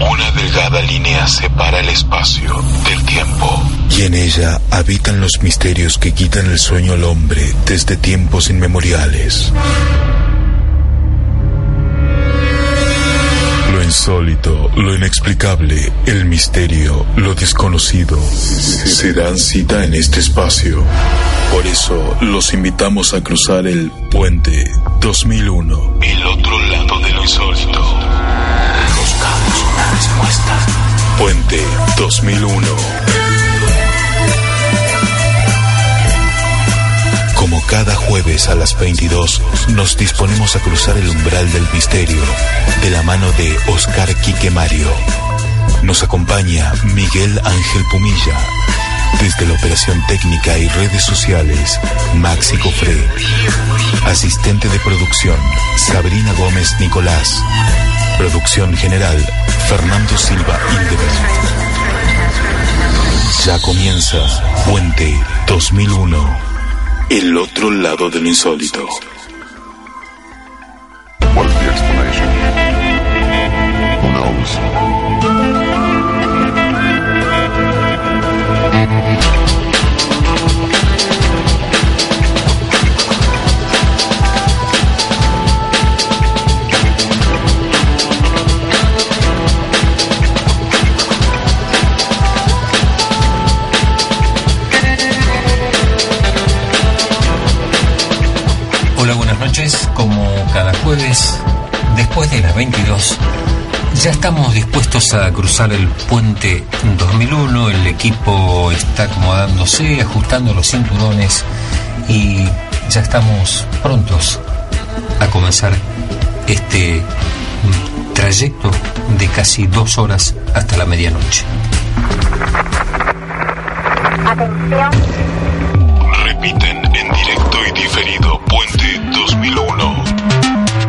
Una delgada línea separa el espacio del tiempo. Y en ella habitan los misterios que quitan el sueño al hombre desde tiempos inmemoriales. Lo insólito, lo inexplicable, el misterio, lo desconocido, se dan cita en este espacio. Por eso los invitamos a cruzar el puente 2001. El otro lado de lo insólito. Puente 2001. Como cada jueves a las 22, nos disponemos a cruzar el umbral del misterio de la mano de Oscar Quique Mario. Nos acompaña Miguel Ángel Pumilla. Desde la operación técnica y redes sociales, Maxi Cofré. Asistente de producción, Sabrina Gómez Nicolás. Producción general, Fernando Silva Indebert. Ya comienza Puente 2001. El otro lado de lo insólito. What is the explanation? Who knows? De las 22, ya estamos dispuestos a cruzar el puente 2001. El equipo está acomodándose, ajustando los cinturones y ya estamos prontos a comenzar este trayecto de casi dos horas hasta la medianoche. Repiten en directo y diferido Puente 2001.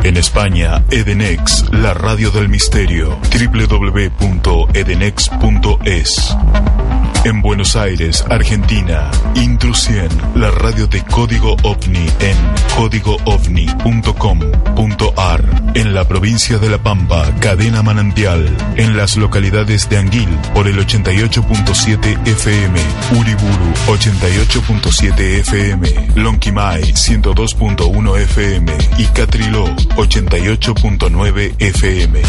En España, Edenex, la radio del misterio, www.edenex.es. En Buenos Aires, Argentina, Intrusión, la radio de Código OVNI en códigoovni.com.ar. En la provincia de La Pampa, Cadena Manantial. En las localidades de Anguil, por el 88.7 FM, Uriburu, 88.7 FM, Lonquimay, 102.1 FM y Catriló, 88.9 FM.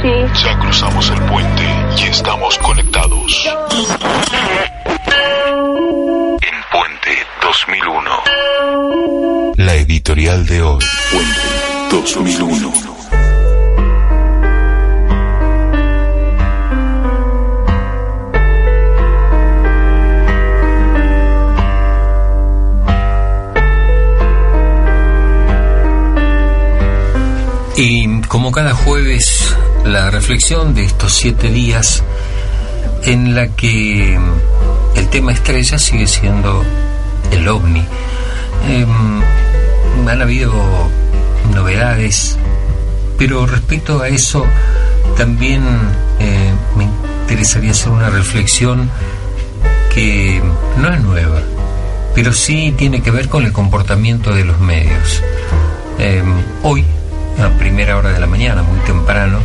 Ya cruzamos el puente y estamos conectados. En Puente 2001. La editorial de hoy. Puente 2001. Y como cada jueves, la reflexión de estos siete días en la que mm, el tema estrella sigue siendo el ovni. Em, han habido novedades, pero respecto a eso también eh, me interesaría hacer una reflexión que no es nueva, pero sí tiene que ver con el comportamiento de los medios. Em, hoy, a primera hora de la mañana, muy temprano,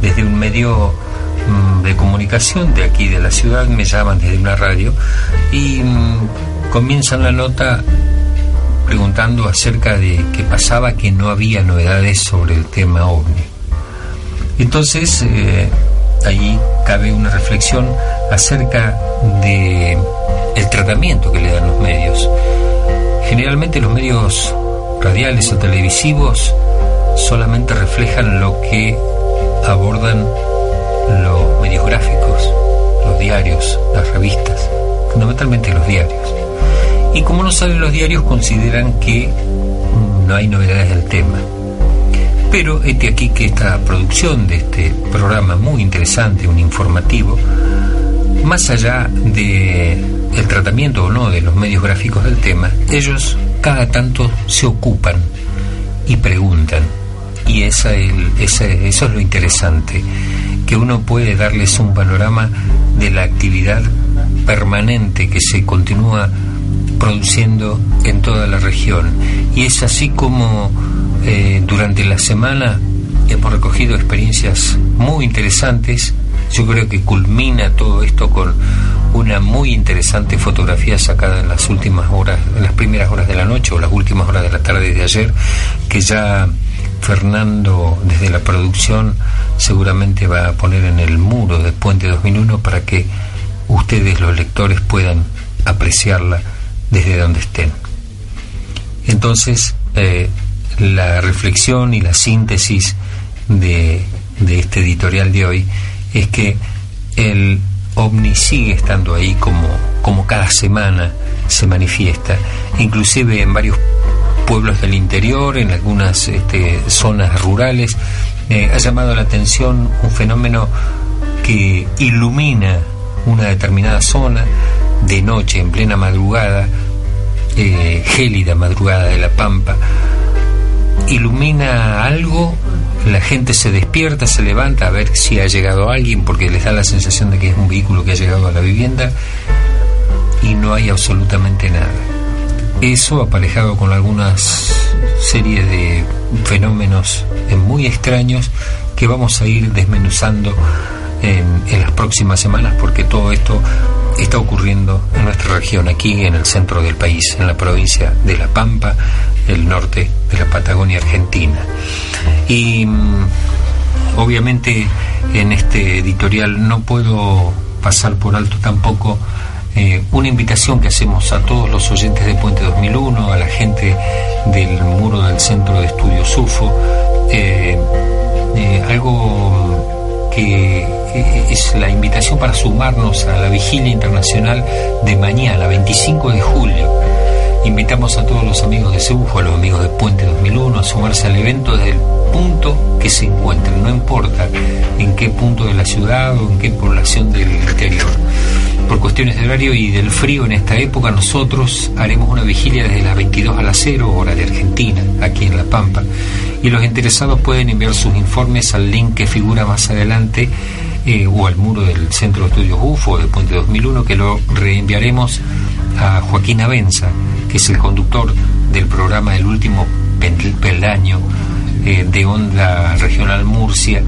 desde un medio mm, de comunicación de aquí de la ciudad, me llaman desde una radio y mm, comienzan la nota preguntando acerca de qué pasaba, que no había novedades sobre el tema ovni. Entonces, eh, ahí cabe una reflexión acerca de el tratamiento que le dan los medios. Generalmente los medios radiales o televisivos solamente reflejan lo que abordan los medios gráficos, los diarios, las revistas, fundamentalmente los diarios. Y como no salen los diarios, consideran que no hay novedades del tema. Pero este aquí que esta producción de este programa muy interesante, un informativo, más allá de el tratamiento o no de los medios gráficos del tema, ellos cada tanto se ocupan y preguntan. Y esa, eso es lo interesante, que uno puede darles un panorama de la actividad permanente que se continúa produciendo en toda la región. Y es así como eh, durante la semana hemos recogido experiencias muy interesantes. Yo creo que culmina todo esto con una muy interesante fotografía sacada en las últimas horas, en las primeras horas de la noche o las últimas horas de la tarde de ayer, que ya Fernando desde la producción seguramente va a poner en el muro de Puente 2001 para que ustedes los lectores puedan apreciarla desde donde estén. Entonces, eh, la reflexión y la síntesis de, de este editorial de hoy es que el ovni sigue estando ahí como, como cada semana se manifiesta, inclusive en varios pueblos del interior, en algunas este, zonas rurales, eh, ha llamado la atención un fenómeno que ilumina una determinada zona de noche, en plena madrugada, eh, gélida madrugada de la Pampa, ilumina algo, la gente se despierta, se levanta a ver si ha llegado alguien, porque les da la sensación de que es un vehículo que ha llegado a la vivienda y no hay absolutamente nada. Eso aparejado con algunas series de fenómenos muy extraños que vamos a ir desmenuzando en, en las próximas semanas porque todo esto está ocurriendo en nuestra región, aquí en el centro del país, en la provincia de La Pampa, el norte de la Patagonia Argentina. Y mm, obviamente en este editorial no puedo pasar por alto tampoco eh, una invitación que hacemos a todos los oyentes de Puente 2001, a la gente del muro del Centro de Estudios UFO, eh, eh, algo que es la invitación para sumarnos a la vigilia internacional de mañana, 25 de julio Invitamos a todos los amigos de Cebujo, a los amigos de Puente 2001, a sumarse al evento desde el punto que se encuentren, no importa en qué punto de la ciudad o en qué población del interior. Por cuestiones de horario y del frío en esta época, nosotros haremos una vigilia desde las 22 a las 0 hora de Argentina, aquí en La Pampa. Y los interesados pueden enviar sus informes al link que figura más adelante eh, o al muro del Centro de Estudios UFO de Puente 2001, que lo reenviaremos a Joaquín Abenza, que es el conductor del programa El último peldaño eh, de Onda Regional Murcia.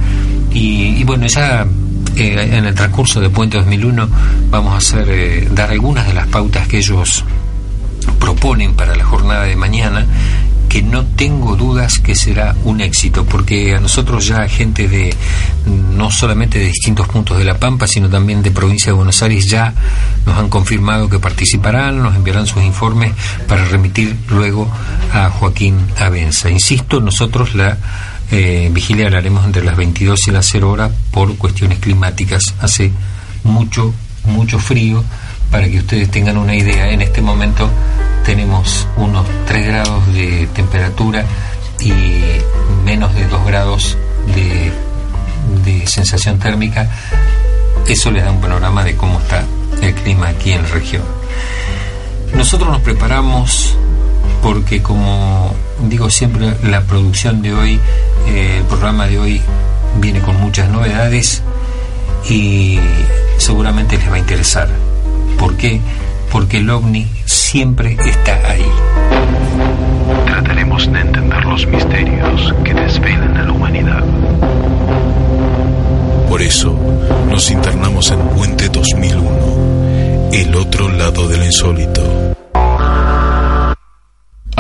Y, bueno, ya eh, en el transcurso de Puente 2001 vamos a hacer eh, dar algunas de las pautas que ellos proponen para la jornada de mañana que no tengo dudas que será un éxito, porque a nosotros ya gente de no solamente de distintos puntos de La Pampa, sino también de provincia de Buenos Aires ya nos han confirmado que participarán, nos enviarán sus informes para remitir luego a Joaquín Abenza. Insisto, nosotros la eh, vigilia la haremos entre las 22 y las 0 horas por cuestiones climáticas. Hace mucho, mucho frío, para que ustedes tengan una idea. En este momento tenemos unos 3 grados de temperatura y menos de 2 grados de, sensación térmica. Eso les da un panorama de cómo está el clima aquí en la región. Nosotros nos preparamos porque como digo siempre, la producción de hoy, eh, el programa de hoy viene con muchas novedades y seguramente les va a interesar. ¿Por qué? porque el ovni siempre está ahí. Trataremos de entender los misterios que desvelan a la humanidad. Por eso nos internamos en Puente 2001, el otro lado del insólito.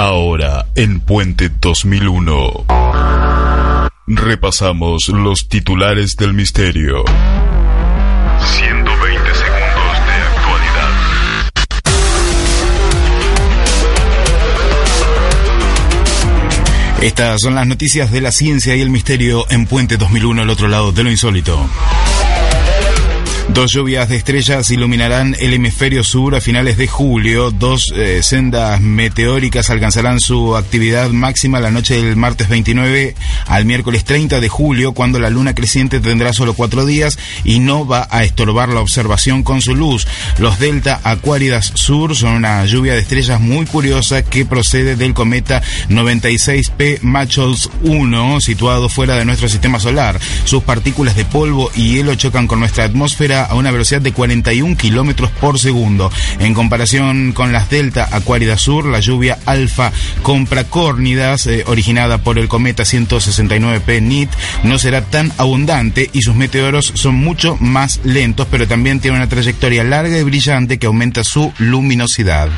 Ahora, en Puente 2001, repasamos los titulares del misterio. Estas son las noticias de la ciencia y el misterio en Puente 2001, al otro lado de lo insólito. Dos lluvias de estrellas iluminarán el hemisferio sur a finales de julio. Dos eh, sendas meteóricas alcanzarán su actividad máxima la noche del martes 29 al miércoles 30 de julio, cuando la luna creciente tendrá solo cuatro días y no va a estorbar la observación con su luz. Los delta acuáridas sur son una lluvia de estrellas muy curiosa que procede del cometa 96P Machos 1, situado fuera de nuestro sistema solar. Sus partículas de polvo y hielo chocan con nuestra atmósfera a una velocidad de 41 kilómetros por segundo. En comparación con las Delta Acuárida Sur, la lluvia alfa compracórnidas, eh, originada por el cometa 169P NIT, no será tan abundante y sus meteoros son mucho más lentos, pero también tiene una trayectoria larga y brillante que aumenta su luminosidad.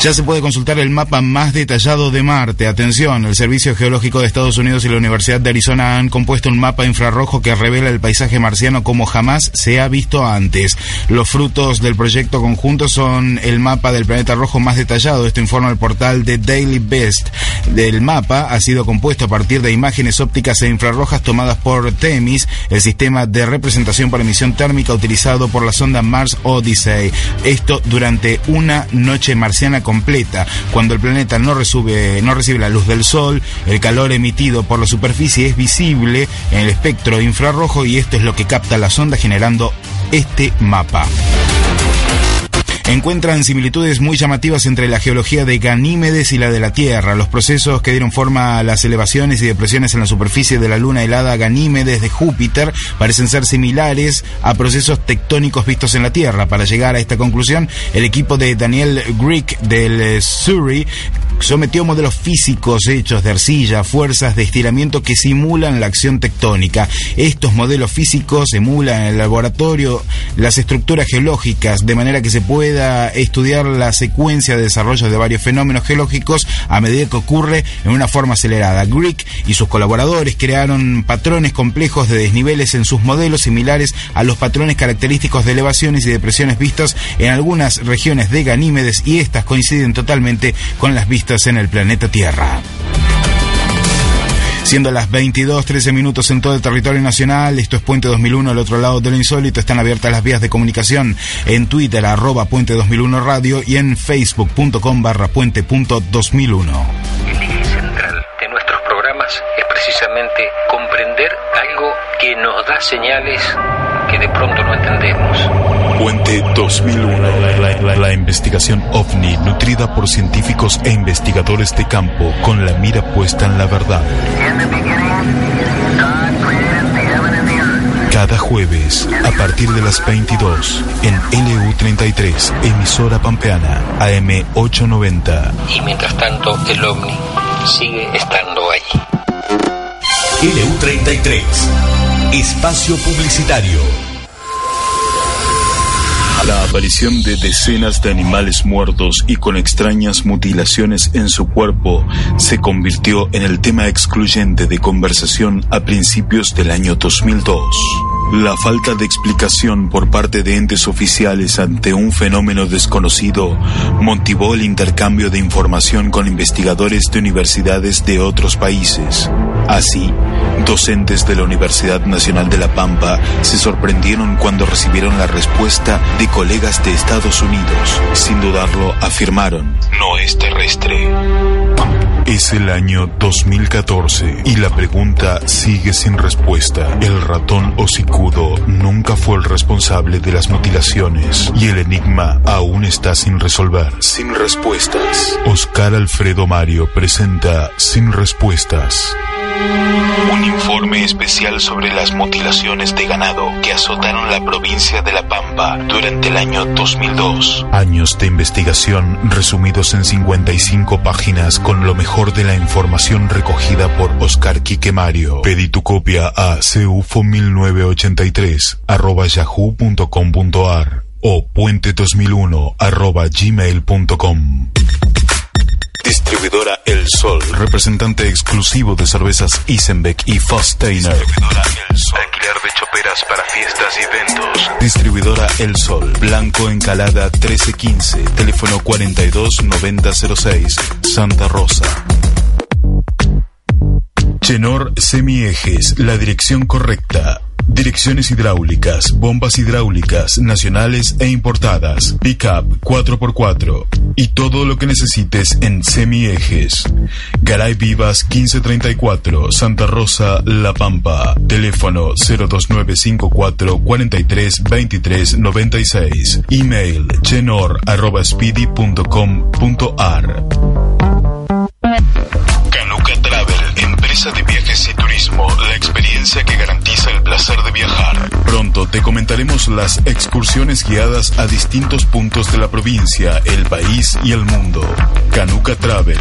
Ya se puede consultar el mapa más detallado de Marte. Atención, el Servicio Geológico de Estados Unidos y la Universidad de Arizona han compuesto un mapa infrarrojo que revela el paisaje marciano como jamás se ha visto antes. Los frutos del proyecto conjunto son el mapa del planeta rojo más detallado. Esto informa el portal de Daily Best. Del mapa ha sido compuesto a partir de imágenes ópticas e infrarrojas tomadas por TEMIS, el sistema de representación por emisión térmica utilizado por la sonda Mars Odyssey. Esto durante una noche marciana completa. Cuando el planeta no no recibe la luz del Sol, el calor emitido por la superficie es visible en el espectro infrarrojo y esto es lo que capta la sonda generando este mapa encuentran similitudes muy llamativas entre la geología de Ganímedes y la de la Tierra. Los procesos que dieron forma a las elevaciones y depresiones en la superficie de la luna helada Ganímedes de Júpiter parecen ser similares a procesos tectónicos vistos en la Tierra. Para llegar a esta conclusión, el equipo de Daniel Greek del Surrey sometió modelos físicos hechos de arcilla, fuerzas de estiramiento que simulan la acción tectónica. Estos modelos físicos emulan en el laboratorio las estructuras geológicas de manera que se pueda estudiar la secuencia de desarrollo de varios fenómenos geológicos a medida que ocurre en una forma acelerada. Greek y sus colaboradores crearon patrones complejos de desniveles en sus modelos similares a los patrones característicos de elevaciones y depresiones vistos en algunas regiones de Ganímedes y estas coinciden totalmente con las vistas en el planeta Tierra. Siendo las 22.13 minutos en todo el territorio nacional, esto es Puente 2001, al otro lado de lo insólito, están abiertas las vías de comunicación en Twitter, arroba Puente 2001 Radio y en facebook.com barra puente.2001. El eje central de nuestros programas es precisamente comprender algo que nos da señales que de pronto no entendemos. Puente 2001. La, investigación ovni nutrida por científicos e investigadores de campo con la mira puesta en la verdad. Cada jueves, a partir de las 22, en LU33, emisora pampeana, AM890. Y mientras tanto, el ovni sigue estando allí. LU33, espacio publicitario. La aparición de decenas de animales muertos y con extrañas mutilaciones en su cuerpo se convirtió en el tema excluyente de conversación a principios del año 2002. La falta de explicación por parte de entes oficiales ante un fenómeno desconocido motivó el intercambio de información con investigadores de universidades de otros países. Así, docentes de la Universidad Nacional de La Pampa se sorprendieron cuando recibieron la respuesta de colegas de Estados Unidos. Sin dudarlo, afirmaron, no es terrestre. Es el año 2014 y la pregunta sigue sin respuesta. El ratón hocicudo nunca fue el responsable de las mutilaciones y el enigma aún está sin resolver. Sin respuestas. Oscar Alfredo Mario presenta Sin Respuestas. Un informe especial sobre las mutilaciones de ganado que azotaron la provincia de La Pampa durante el año 2002. Años de investigación resumidos en 55 páginas con lo mejor de la información recogida por Oscar Quique Mario. Pedí tu copia a ceufo1983 arroba yahoo.com.ar o puente2001 arroba gmail.com. Distribuidora El Sol, representante exclusivo de cervezas Isenbeck y Fosteiner. Distribuidora El Sol, alquiler de choperas para fiestas y eventos. Distribuidora El Sol, Blanco Encalada 1315, teléfono 429006, Santa Rosa. Chenor Semiejes, la dirección correcta Direcciones hidráulicas, bombas hidráulicas, nacionales e importadas, pickup 4x4 y todo lo que necesites en semiejes. Garay Vivas 1534, Santa Rosa, La Pampa. Teléfono 02954 43 23 96. Email chenor@speedy.com.ar. de viajes y turismo, la experiencia que garantiza el placer de viajar. Pronto te comentaremos las excursiones guiadas a distintos puntos de la provincia, el país y el mundo. Canuca Travel,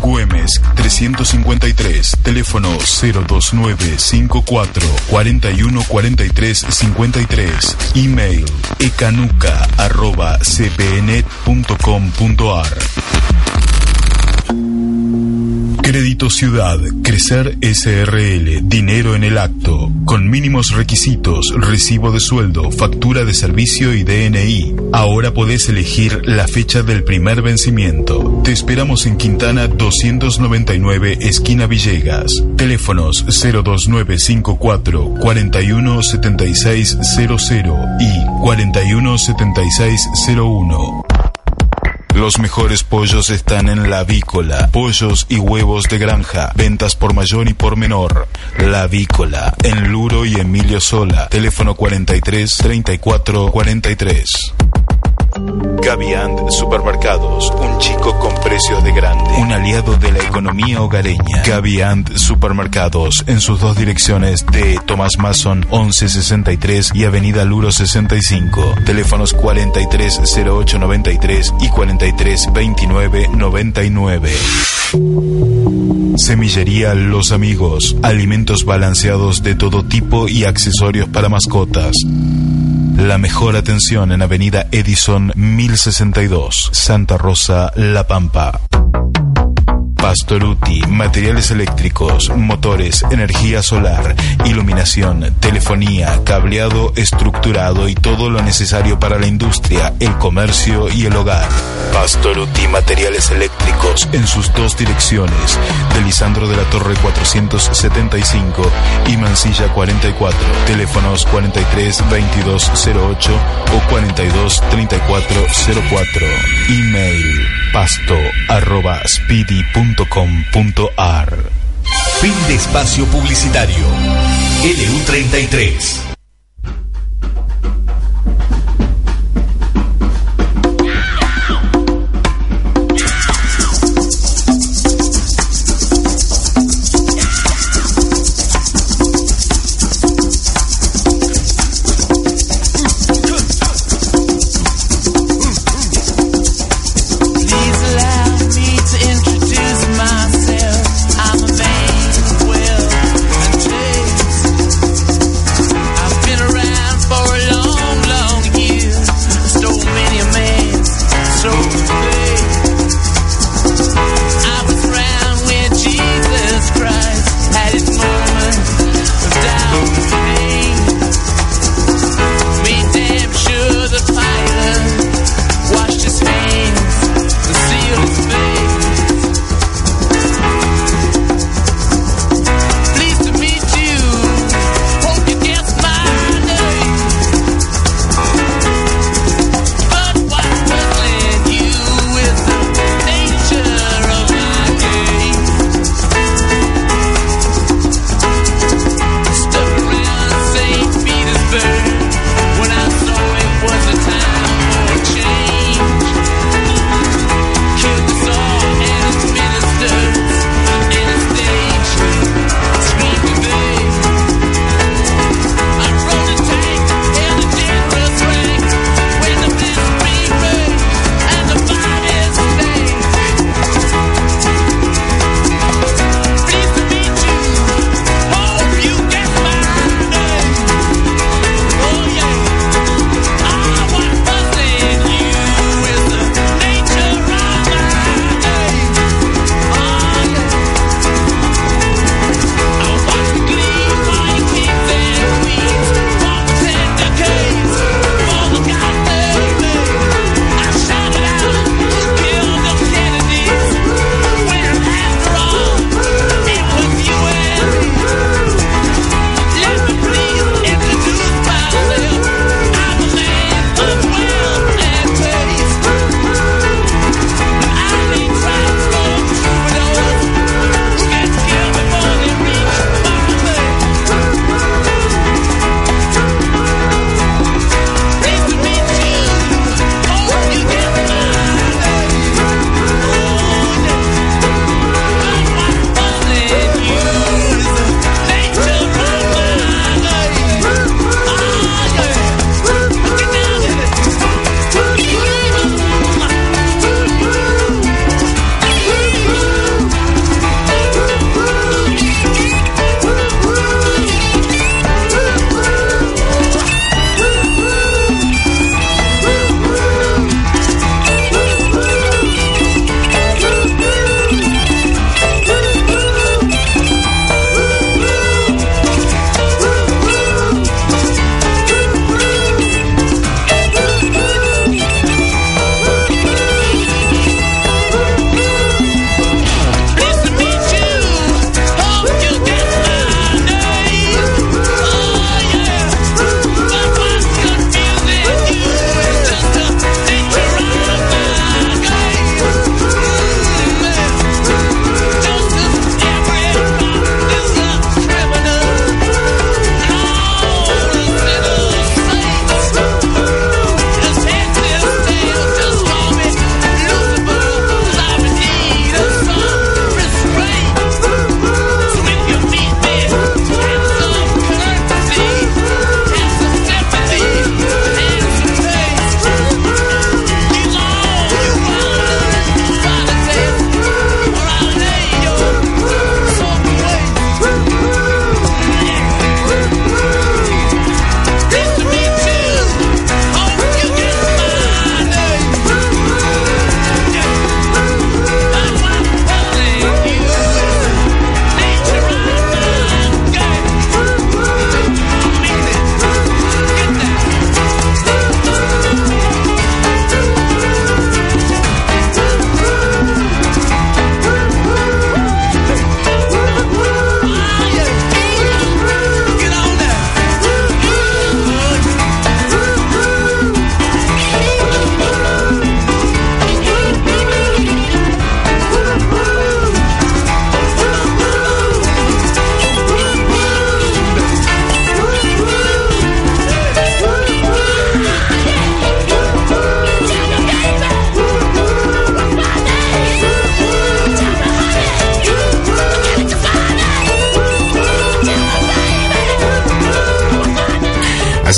Güemes 353, teléfono 029 54 41 43 53, email ecanuca. Crédito Ciudad, Crecer SRL, dinero en el acto, con mínimos requisitos, recibo de sueldo, factura de servicio y DNI. Ahora podés elegir la fecha del primer vencimiento. Te esperamos en Quintana 299, esquina Villegas. Teléfonos 02954 417600 y 417601. Los mejores pollos están en La Vícola. Pollos y huevos de granja. Ventas por mayor y por menor. La Vícola. En Luro y Emilio Sola. Teléfono 43 34 43. Gaviand Supermercados, un chico con precios de grande, un aliado de la economía hogareña. Gaviand Supermercados, en sus dos direcciones de Tomás Mason 1163 y Avenida Luro 65. Teléfonos 430893 y 432999. Semillería Los Amigos, alimentos balanceados de todo tipo y accesorios para mascotas. La mejor atención en Avenida Edison 1062, Santa Rosa, La Pampa. Pastoruti, materiales eléctricos, motores, energía solar, iluminación, telefonía, cableado estructurado y todo lo necesario para la industria, el comercio y el hogar. Pastoruti, materiales eléctricos en sus dos direcciones, de Lisandro de la Torre 475 y Mansilla 44, teléfonos 43 2208 o 42 3404, email pasto arroba speedy.com.ar Fin de espacio publicitario. LU33.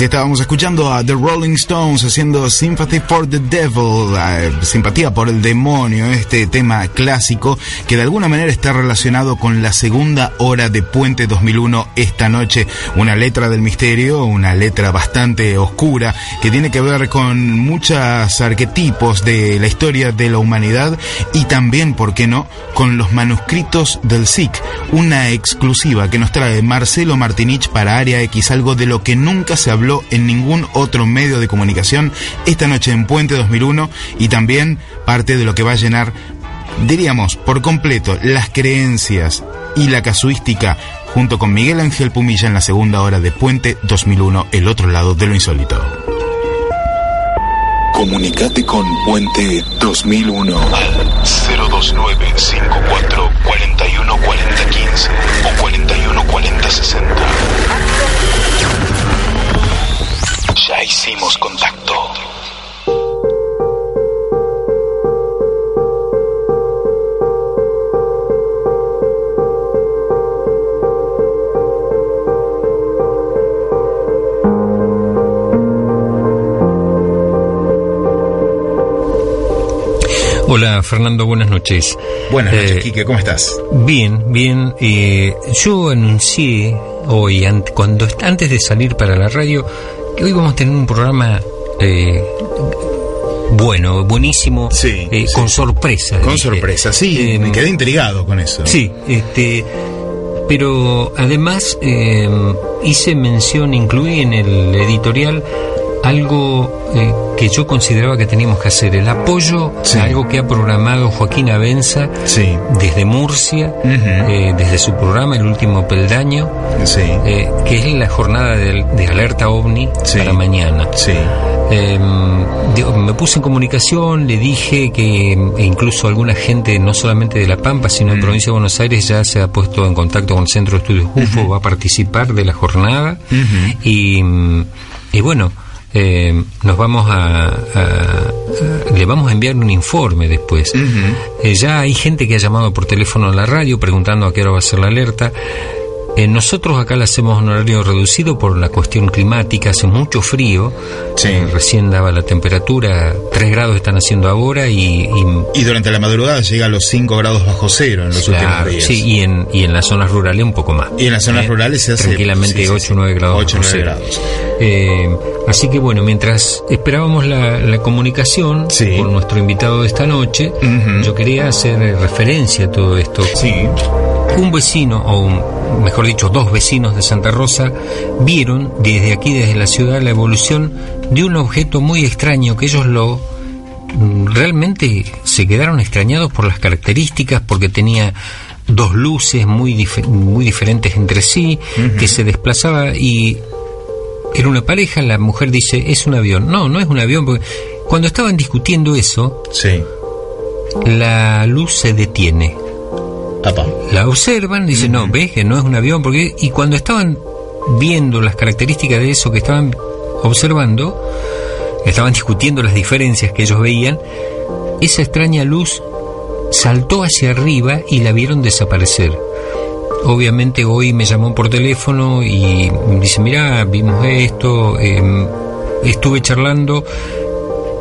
Estábamos escuchando a The Rolling Stones haciendo Sympathy for the Devil, eh, simpatía por el demonio, este tema clásico que de alguna manera está relacionado con la segunda hora de Puente 2001 esta noche. Una letra del misterio, una letra bastante oscura que tiene que ver con muchos arquetipos de la historia de la humanidad y también, ¿por qué no?, con los manuscritos del SIC, una exclusiva que nos trae Marcelo Martinich para Área X, algo de lo que nunca se habló en ningún otro medio de comunicación esta noche en Puente 2001 y también parte de lo que va a llenar, diríamos, por completo las creencias y la casuística junto con Miguel Ángel Pumilla en la segunda hora de Puente 2001, el otro lado de lo insólito. Comunicate con Puente 2001 al 029 54 41 40 15 o 41 40 60. Ya hicimos contacto. Hola Fernando, buenas noches. Buenas noches, Eh, Quique, ¿cómo estás? Bien, bien. eh, yo anuncié hoy, cuando antes de salir para la radio, hoy vamos a tener un programa eh, bueno, buenísimo, Sí, eh, sí. con sorpresa. Con dije. sorpresa, sí, Eh, me quedé intrigado con eso. Sí, este, pero además eh, hice mención, incluí en el editorial algo eh, que yo consideraba que teníamos que hacer, el apoyo Sí. a algo que ha programado Joaquín Abenza Sí, desde Murcia, eh, desde su programa El Último Peldaño, sí, eh, que es la jornada de, de alerta ovni para mañana. Eh, digo, me puse en comunicación, le dije que e incluso alguna gente, no solamente de La Pampa, sino en provincia de Buenos Aires, ya se ha puesto en contacto con el Centro de Estudios UFO, va a participar de la jornada. y, mm, y bueno, eh, nos vamos a, a- a- le vamos a enviar un informe después. Eh, ya hay gente que ha llamado por teléfono a la radio preguntando a qué hora va a ser la alerta. Eh, nosotros acá la hacemos en horario reducido por la cuestión climática, hace mucho frío, Sí. Eh, recién daba la temperatura, 3 grados están haciendo ahora y, y- Y durante la madrugada llega a los 5 grados bajo cero en los claro, últimos días. sí, y en, y en las zonas rurales un poco más. Y en las zonas Eh, rurales se hace tranquilamente sí, sí, 8 sí. o 9 grados. 8 o bajo 9 cero. grados. Eh, así que bueno, mientras esperábamos la, la comunicación Sí. con nuestro invitado de esta noche, yo quería hacer referencia a todo esto. Sí. Un vecino, o un- mejor dicho, dos vecinos de Santa Rosa, vieron desde aquí, desde la ciudad, la evolución de un objeto muy extraño que ellos lo mm, realmente se quedaron extrañados por las características, porque tenía dos luces muy, muy diferentes entre sí, que se desplazaba y era una pareja, la mujer dice, es un avión. No, no es un avión, porque cuando estaban discutiendo eso, Sí. la luz se detiene Apa. la observan, dicen, no, ves que no es un avión, porque y cuando estaban viendo las características de eso que estaban observando, estaban discutiendo las diferencias que ellos veían, esa extraña luz saltó hacia arriba y la vieron desaparecer. Obviamente hoy me llamó por teléfono y me dice, mira, vimos esto, em, estuve charlando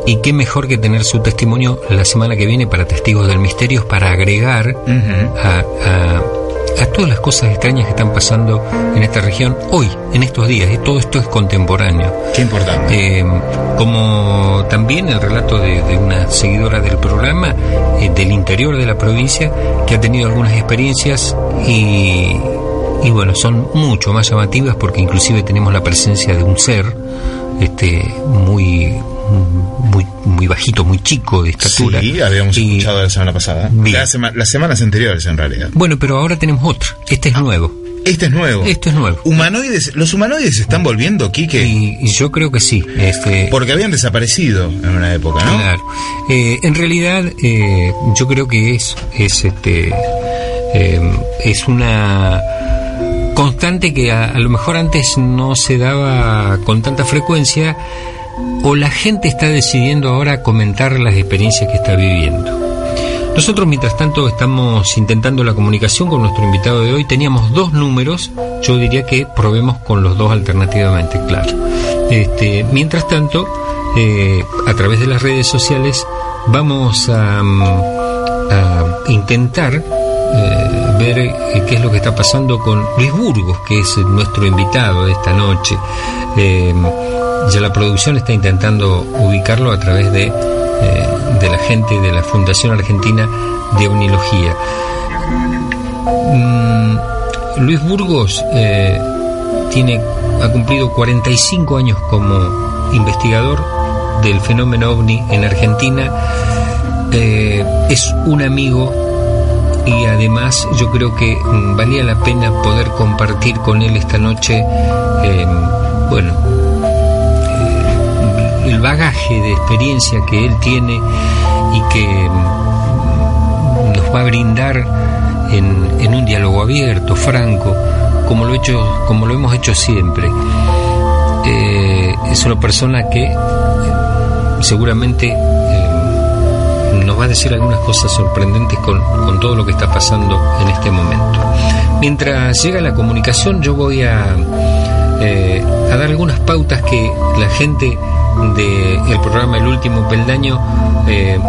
y qué mejor que tener su testimonio la semana que viene para Testigos del Misterio para agregar a, a- a todas las cosas extrañas que están pasando en esta región hoy, en estos días. Y todo esto es contemporáneo. Qué importante. Eh, como también el relato de, de una seguidora del programa eh, del interior de la provincia que ha tenido algunas experiencias y, y bueno, son mucho más llamativas porque inclusive tenemos la presencia de un ser este muy muy muy bajito, muy chico de estatura. Sí, habíamos Y- escuchado la semana pasada. La sema- las semanas anteriores, en realidad. Bueno, pero ahora tenemos otro. Este es nuevo. Este es nuevo. Esto es nuevo. Humanoides, los humanoides se están volviendo, Quique, Y, y yo creo que sí. Este, porque habían desaparecido en una época, ¿no? Claro. Eh, en realidad, eh, yo creo que es, es este, eh, es una constante que a, a lo mejor antes no se daba con tanta frecuencia, o la gente está decidiendo ahora comentar las experiencias que está viviendo. Nosotros, mientras tanto, estamos intentando la comunicación con nuestro invitado de hoy. Teníamos dos números, yo diría que probemos con los dos alternativamente, claro. Este, mientras tanto, eh, a través de las redes sociales vamos a, mm, a intentar eh, ver eh, qué es lo que está pasando con Luis Burgos, que es nuestro invitado de esta noche. Ya la producción está intentando ubicarlo a través de, eh, de la gente de la Fundación Argentina de Omnilogía. Mm, Luis Burgos eh, tiene, ha cumplido 45 años como investigador del fenómeno ovni en Argentina. Eh, es un amigo y además yo creo que mm, valía la pena poder compartir con él esta noche, bueno, el bagaje de experiencia que él tiene y que mm, nos va a brindar en, un diálogo abierto, franco, como lo, hemos hecho siempre. Eh, es una persona que eh, seguramente eh, nos va a decir algunas cosas sorprendentes con, todo lo que está pasando en este momento. Mientras llega la comunicación, yo voy a dar algunas pautas que la gente del programa El Último Peldaño eh,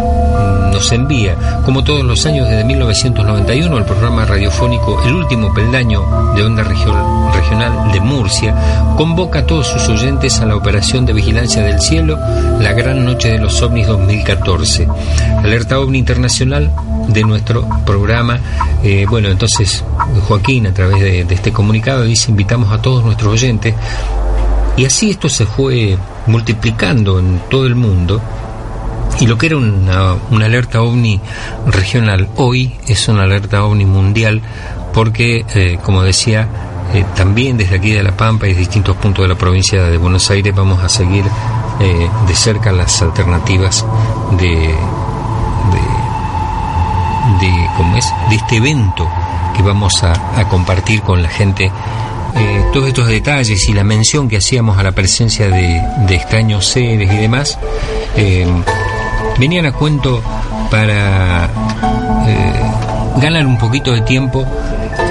nos envía. Como todos los años desde 1991, el programa radiofónico El Último Peldaño de Onda Regio- Regional de Murcia convoca a todos sus oyentes a la operación de vigilancia del cielo La Gran Noche de los OVNIs 2014. Alerta OVNI Internacional de nuestro programa. Eh, bueno, entonces Joaquín a través de, de este comunicado dice invitamos a todos nuestros oyentes y así esto se fue multiplicando en todo el mundo. Y lo que era una, una alerta ovni regional, hoy es una alerta ovni mundial, porque, eh, como decía, eh, también desde aquí de La Pampa y de distintos puntos de la provincia de Buenos Aires vamos a seguir eh, de cerca las alternativas de, de, de, ¿cómo es? de este evento que vamos a, a compartir con la gente eh, todos estos detalles y la mención que hacíamos a la presencia de, de extraños seres y demás, eh, venían a cuento para eh, ganar un poquito de tiempo,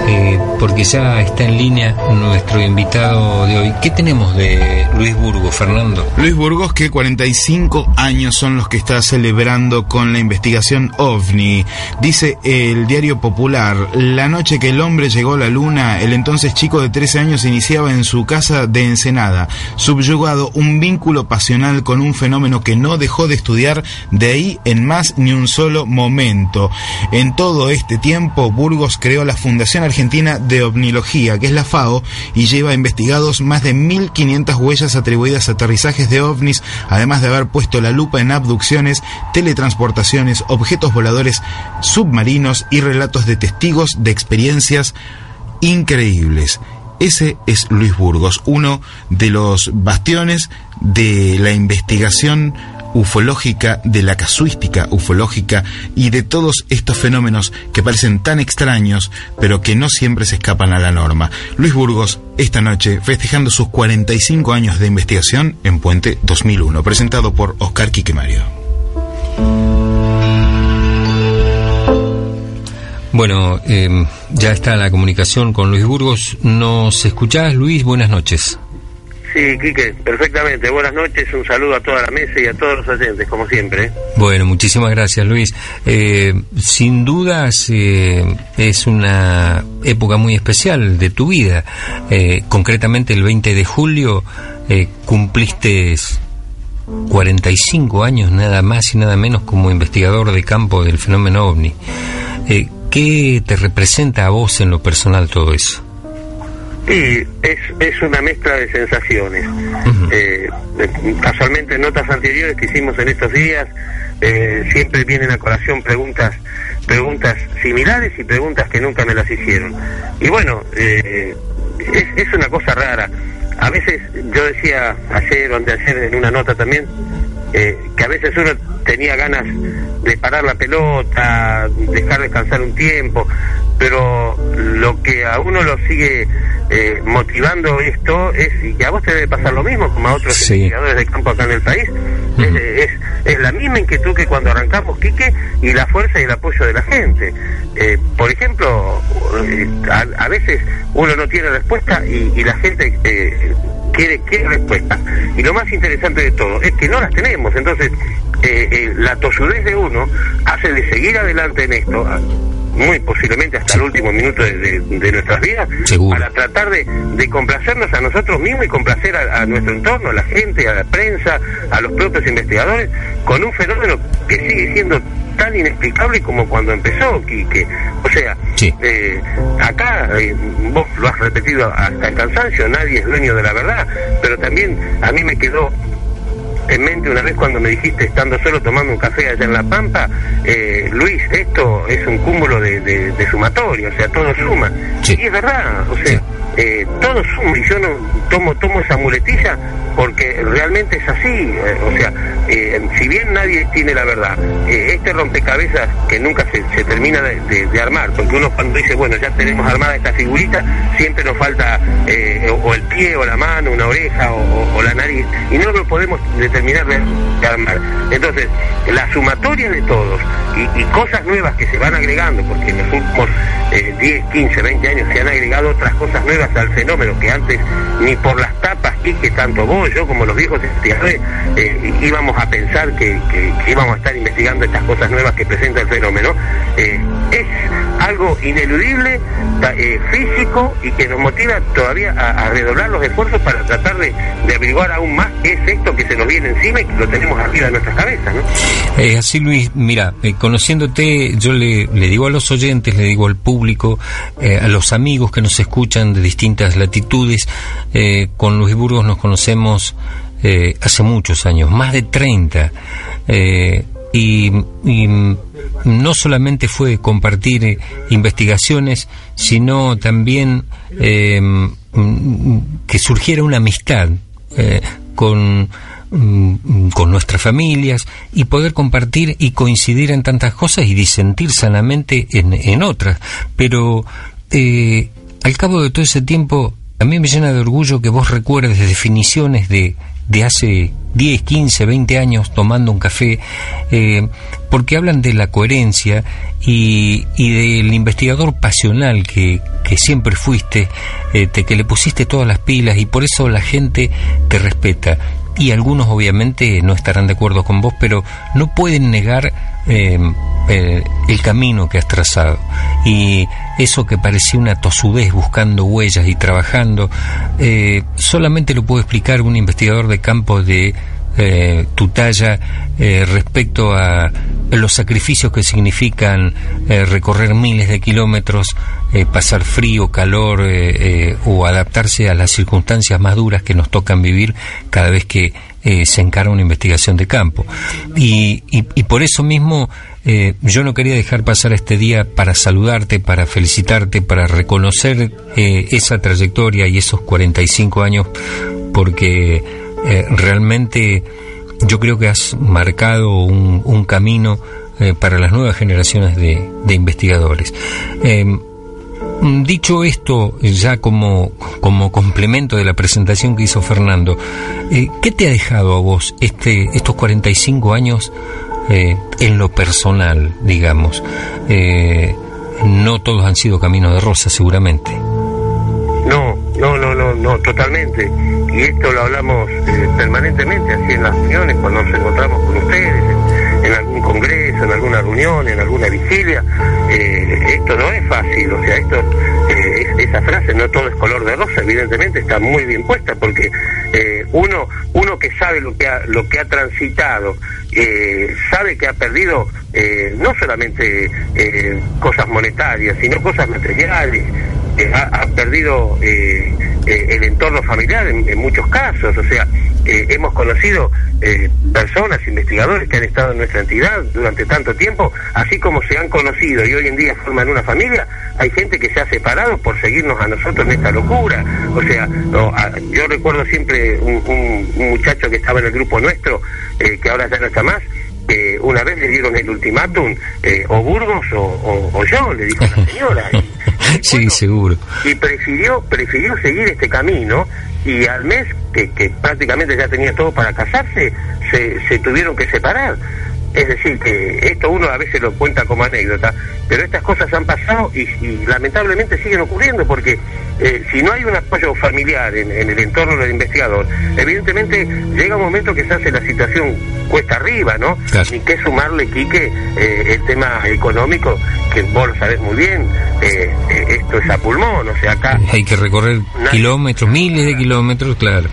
eh, porque ya está en línea nuestro invitado de hoy. ¿Qué tenemos de Luis Burgo, Fernando? Luis Burgos, que 45 años son los que está celebrando con la investigación OVNI. Dice el diario popular, la noche que el hombre llegó a la luna, el entonces chico de 13 años iniciaba en su casa de Ensenada, subyugado un vínculo pasional con un fenómeno que no dejó de estudiar de ahí en más ni un solo momento. En todo este tiempo, Burgos creó la Fundación Argentina de Ovnilogía, que es la FAO, y lleva investigados más de 1.500 huellas atribuidas a aterrizajes de ovnis, además de haber puesto la lupa en abducciones, teletransportaciones, objetos voladores submarinos y relatos de testigos de experiencias increíbles. Ese es Luis Burgos, uno de los bastiones de la investigación ufológica, de la casuística ufológica y de todos estos fenómenos que parecen tan extraños, pero que no siempre se escapan a la norma. Luis Burgos, esta noche, festejando sus 45 años de investigación en Puente 2001, presentado por Oscar Quiquemario. Bueno, eh, ya está la comunicación con Luis Burgos. ¿Nos escuchás, Luis? Buenas noches. Sí, Quique, perfectamente. Buenas noches, un saludo a toda la mesa y a todos los oyentes, como siempre. ¿eh? Bueno, muchísimas gracias, Luis. Eh, sin dudas eh, es una época muy especial de tu vida. Eh, concretamente, el 20 de julio eh, cumpliste 45 años, nada más y nada menos, como investigador de campo del fenómeno ovni. Eh, ¿Qué te representa a vos en lo personal todo eso? Sí, es, es una mezcla de sensaciones. Eh, eh, casualmente en notas anteriores que hicimos en estos días, eh, siempre vienen a colación preguntas preguntas similares y preguntas que nunca me las hicieron. Y bueno, eh, es, es una cosa rara. A veces, yo decía ayer o anteayer en una nota también, eh, que a veces uno tenía ganas de parar la pelota, dejar descansar un tiempo, pero lo que a uno lo sigue eh, motivando esto es, y que a vos te debe pasar lo mismo, como a otros Sí. investigadores de campo acá en el país, es, es, es la misma inquietud que cuando arrancamos Quique y la fuerza y el apoyo de la gente. Eh, por ejemplo, eh, a, a veces uno no tiene respuesta y, y la gente quiere, quiere respuesta. Y lo más interesante de todo es que no las tenemos. Entonces, eh, eh, la tosudez de uno hace de seguir adelante en esto, muy posiblemente hasta el último minuto de, de- de nuestras vidas, Seguro. para tratar de, de complacernos a nosotros mismos y complacer a, a nuestro entorno, a la gente, a la prensa, a los propios investigadores, con un fenómeno que sigue siendo tan inexplicable como cuando empezó, Quique. O sea, Sí. eh, acá eh, vos lo has repetido hasta el cansancio, nadie es dueño de la verdad, pero también a mí me quedó en mente una vez cuando me dijiste estando solo tomando un café allá en La Pampa, eh, Luis, esto es un cúmulo de, de, de sumatorio, o sea, todo suma. Sí. Y es verdad, o sea, eh, todo suma y yo no tomo, tomo esa muletilla porque realmente es así, eh, o sea, eh, si bien nadie tiene la verdad, eh, este rompecabezas que nunca se, termina de, armar, porque uno cuando dice, bueno, ya tenemos armada esta figurita, siempre nos falta o, el pie o la mano, una oreja o, la nariz, y no lo podemos determinar de, armar. Entonces, la sumatoria de todos y, y cosas nuevas que se van agregando, porque en los últimos eh, 10, 15, 20 años se han agregado otras cosas nuevas al fenómeno que antes ni por las tapas que tanto vos, yo como los viejos investigadores eh, íbamos a pensar que íbamos a estar investigando estas cosas nuevas que presenta el fenómeno, eh, es algo ineludible, eh, físico y que nos motiva todavía a, redoblar los esfuerzos para tratar de, de averiguar aún más qué es esto que se nos viene encima y que lo tenemos arriba de nuestras cabezas, ¿no? Eh, así Luis, mira, eh, conociéndote, yo le, le digo a los oyentes, le digo al público, a los amigos que nos escuchan de distintas latitudes, con Luis Burgos nos conocemos hace muchos años, más de 30. eh, y, no solamente fue compartir eh, investigaciones, sino también mm, que surgiera una amistad eh, con mm, con nuestras familias y poder compartir y coincidir en tantas cosas y disentir sanamente en, en otras. Pero eh, al cabo de todo ese tiempo, a mí me llena de orgullo que vos recuerdes definiciones de, de hace 10, 15, 20 años tomando un café, eh, porque hablan de la coherencia y, y del investigador pasional que, que siempre fuiste, eh, te- que le pusiste todas las pilas y por eso la gente te respeta. Y algunos obviamente no estarán de acuerdo con vos, pero no pueden negar eh, eh, el camino que has trazado. Y eso que parecía una tosudez buscando huellas y trabajando, eh, solamente lo puede explicar un investigador de campo de eh, tu talla eh, respecto a los sacrificios que significan eh, recorrer miles de kilómetros, eh, pasar frío, calor o adaptarse a las circunstancias más duras que nos tocan vivir cada vez que se encara una investigación de campo. Y, y- por eso mismo yo no quería dejar pasar este día para saludarte, para felicitarte, para reconocer esa trayectoria y esos 45 años, porque eh, realmente yo creo que has marcado un, un camino eh, para las nuevas generaciones de, de investigadores. Mm, Dicho esto, ya como, como complemento de la presentación que hizo Fernando, eh, ¿qué te ha dejado a vos este, estos 45 años en lo personal, digamos? No todos han sido caminos de rosa, seguramente. No, no, no, no, no, totalmente. Y esto lo hablamos eh, permanentemente, así en las reuniones, cuando nos encontramos con ustedes, en, algún congreso, en alguna reunión, en alguna vigilia. Eh, esto no es fácil, o sea, esto, eh, es- esa frase, no todo es color de rosa, evidentemente está muy bien puesta, porque uno, uno que sabe lo que ha, transitado, sabe que ha perdido no solamente cosas monetarias, sino cosas materiales, eh, ha, ha perdido eh, eh, el entorno familiar en, en muchos casos, o sea, eh, hemos conocido eh, personas, investigadores que han estado en nuestra entidad durante tanto tiempo, así como se han conocido y hoy en día forman una familia, hay gente que se ha separado por seguirnos a nosotros en esta locura, o sea, no, a- yo recuerdo siempre un, un- un muchacho que estaba en el grupo nuestro, eh, que ahora ya no está más, que una vez le dieron el ultimátum, eh, o Burgos o, o- o yo, le dijo la señora. Y Sí, Bueno, seguro. y prefirió prefirió seguir este camino y al mes que, que prácticamente ya tenía todo para casarse se, se tuvieron que separar es decir que esto uno a veces lo cuenta como anécdota pero estas cosas han pasado y, y lamentablemente siguen ocurriendo porque eh, si no hay un apoyo familiar en, en el entorno del investigador evidentemente llega un momento que se hace la situación cuesta arriba no Claro. ni que sumarle Quique eh, el tema económico que vos lo sabés muy bien eh, eh, esto es a pulmón o sea acá Hay que recorrer kilómetros, miles de kilómetros, claro.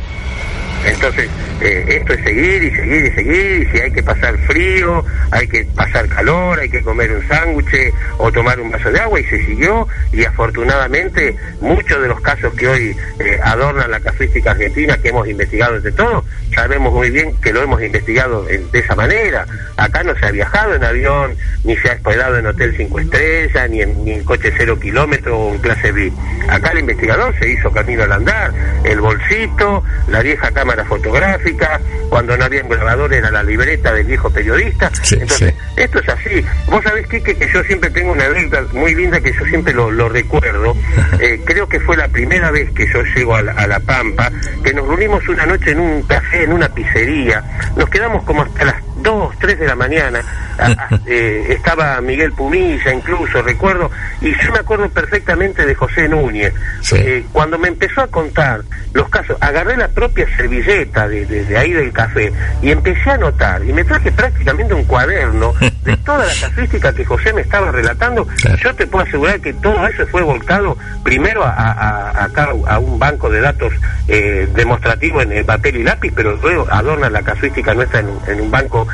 Entonces, eh, esto es seguir y seguir y seguir, y si hay que pasar frío, hay que pasar calor, hay que comer un sándwich o tomar un vaso de agua, y se siguió, y afortunadamente muchos de los casos que hoy eh, adornan la casuística argentina, que hemos investigado entre todos, sabemos muy bien que lo hemos investigado de esa manera. Acá no se ha viajado en avión, ni se ha hospedado en hotel cinco estrellas, ni en, coche cero kilómetro o en clase B. Acá el investigador se hizo camino al andar, el bolsito, la vieja cámara fotográfica, cuando no había grabador era la libreta del viejo periodista. Sí, Entonces, sí. esto es así. Vos sabés, Quique, que yo siempre tengo una anécdota muy linda que yo siempre lo, lo recuerdo. Eh, creo que fue la primera vez que yo llego a la, a La Pampa, que nos reunimos una noche en un café, en una pizzería. Nos quedamos como hasta las 2, 3 de la mañana. A- a- eh, estaba Miguel Pumilla, incluso, recuerdo. Y yo me acuerdo perfectamente de José Núñez. Sí. Eh, cuando me empezó a contar los casos, agarré la propia servilleta de, de- de ahí del café y empecé a anotar. Y me traje prácticamente un cuaderno de toda la casuística que José me estaba relatando. Claro. Yo te puedo asegurar que todo eso fue volcado primero a, a- a- acá a un banco de datos eh, demostrativo en, papel y lápiz, pero luego adorna la casuística nuestra en, en un banco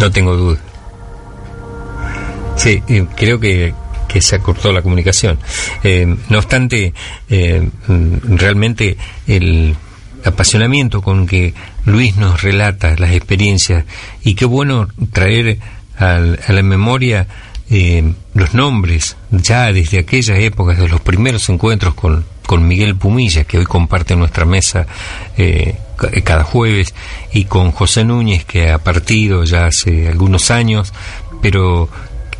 No tengo duda. Sí, creo que, se acortó la comunicación. Eh, no obstante, eh, mm, realmente el apasionamiento con que Luis nos relata las experiencias y qué bueno traer a la memoria eh, los nombres ya desde aquellas épocas de los primeros encuentros con, con Miguel Pumilla que hoy comparte nuestra mesa eh, ca- cada jueves y con José Núñez que ha partido ya hace algunos años pero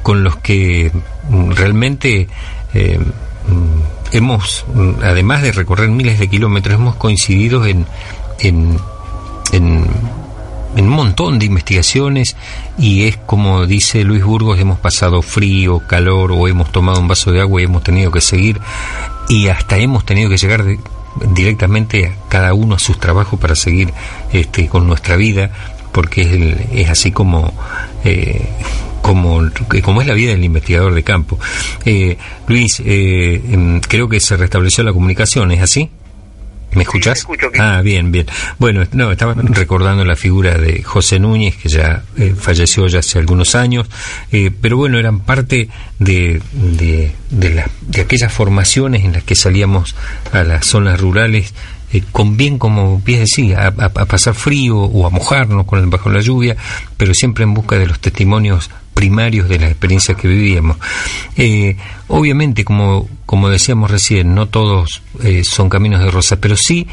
con los que mm, realmente eh, mm, hemos mm, además de recorrer miles de kilómetros hemos coincidido en en, en en un montón de investigaciones y es como dice Luis Burgos, hemos pasado frío, calor o hemos tomado un vaso de agua y hemos tenido que seguir y hasta hemos tenido que llegar de- directamente a cada uno a sus trabajos para seguir este, con nuestra vida porque es, el- es así como eh, como, es la vida del investigador de campo. Eh, Luis, eh, em, creo que se restableció la comunicación, ¿es así? ¿Me escuchás? escucho, ah, bien, bien. Bueno, no, estaba recordando la figura de José Núñez, que ya eh, falleció ya hace algunos años, eh, pero bueno, eran parte de, de, de, la- de aquellas formaciones en las que salíamos a las zonas rurales eh, con bien, como bien decía, a, a- a pasar frío o a mojarnos con el, bajo la lluvia, pero siempre en busca de los testimonios primarios de las experiencias que vivíamos. Eh, obviamente, como, como decíamos recién, no todos eh, son caminos de rosa, pero sí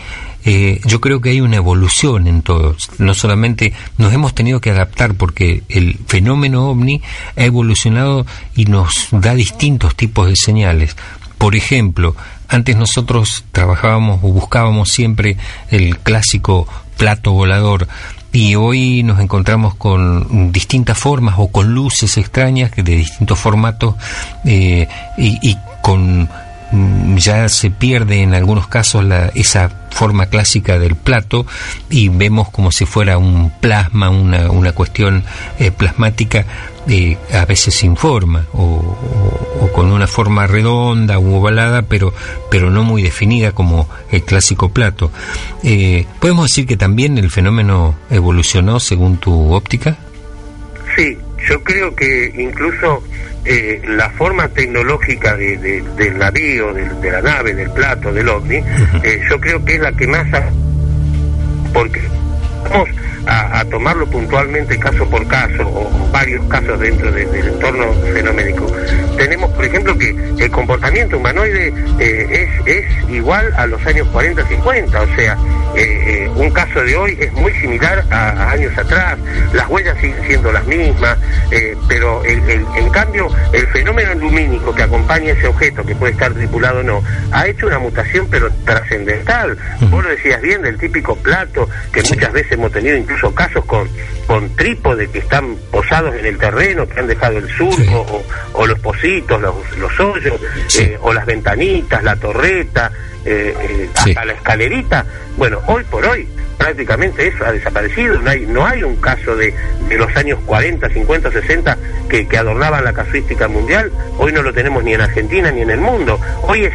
eh, yo creo que hay una evolución en todos. No solamente nos hemos tenido que adaptar porque el fenómeno ovni ha evolucionado y nos da distintos tipos de señales. Por ejemplo, antes nosotros trabajábamos o buscábamos siempre el clásico plato volador y hoy nos encontramos con distintas formas o con luces extrañas de distintos formatos eh, y, y con ya se pierde en algunos casos la, esa forma clásica del plato y vemos como si fuera un plasma, una, una cuestión eh, plasmática eh, a veces sin forma o con una forma redonda u ovalada pero, pero no muy definida como el clásico plato. Eh, ¿Podemos decir que también el fenómeno evolucionó según tu óptica? Sí, yo creo que incluso eh, la forma tecnológica de, de- del navío, del- de, la nave, del plato, del ovni, eh, yo creo que es la que más... ha- porque vamos a, a tomarlo puntualmente caso por caso o varios casos dentro de- del entorno fenoménico. Tenemos, por ejemplo, que el comportamiento humanoide eh, es, es igual a los años 40-50, o sea, eh, eh, un caso de hoy es muy similar a, a años atrás, las huellas siguen siendo las mismas, pero el- el- en cambio el fenómeno lumínico que acompaña ese objeto, que puede estar tripulado o no, ha hecho una mutación pero trascendental. Vos lo decías bien del típico plato, que muchas veces hemos tenido incluso casos con, con trípode que están posados en el terreno, que han dejado el surco, o, o los pocitos, los, los hoyos, eh, o las ventanitas, la torreta, eh, eh, hasta la escalerita. Bueno, hoy por hoy prácticamente eso ha desaparecido. No hay, no hay un caso de, de los años 40, 50, 60 que, que adornaban la casuística mundial. Hoy no lo tenemos ni en Argentina ni en el mundo. Hoy es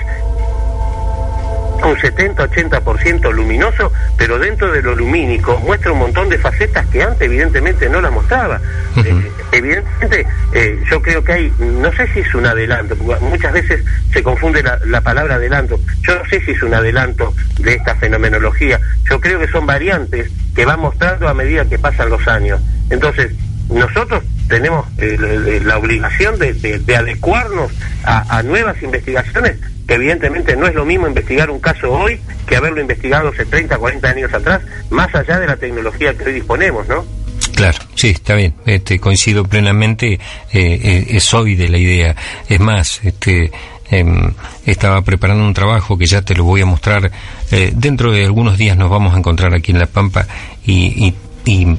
un 70-80% luminoso, pero dentro de lo lumínico muestra un montón de facetas que antes evidentemente no las mostraba. Eh, evidentemente, eh, yo creo que hay, no sé si es un adelanto, porque muchas veces se confunde la, la palabra adelanto. Yo no sé si es un adelanto de esta fenomenología. Yo creo que son variantes que van mostrando a medida que pasan los años. Entonces, nosotros tenemos eh, la- la obligación de, de- de adecuarnos a, a nuevas investigaciones, que evidentemente no es lo mismo investigar un caso hoy que haberlo investigado hace 30, 40 años atrás, más allá de la tecnología que hoy disponemos, ¿no? Claro, sí, está bien. Este, coincido plenamente. eh, eh, soy de la idea. Es más, este, em, estaba preparando un trabajo que ya te lo voy a mostrar. eh, dentro de algunos días nos vamos a encontrar aquí en La Pampa y, y- y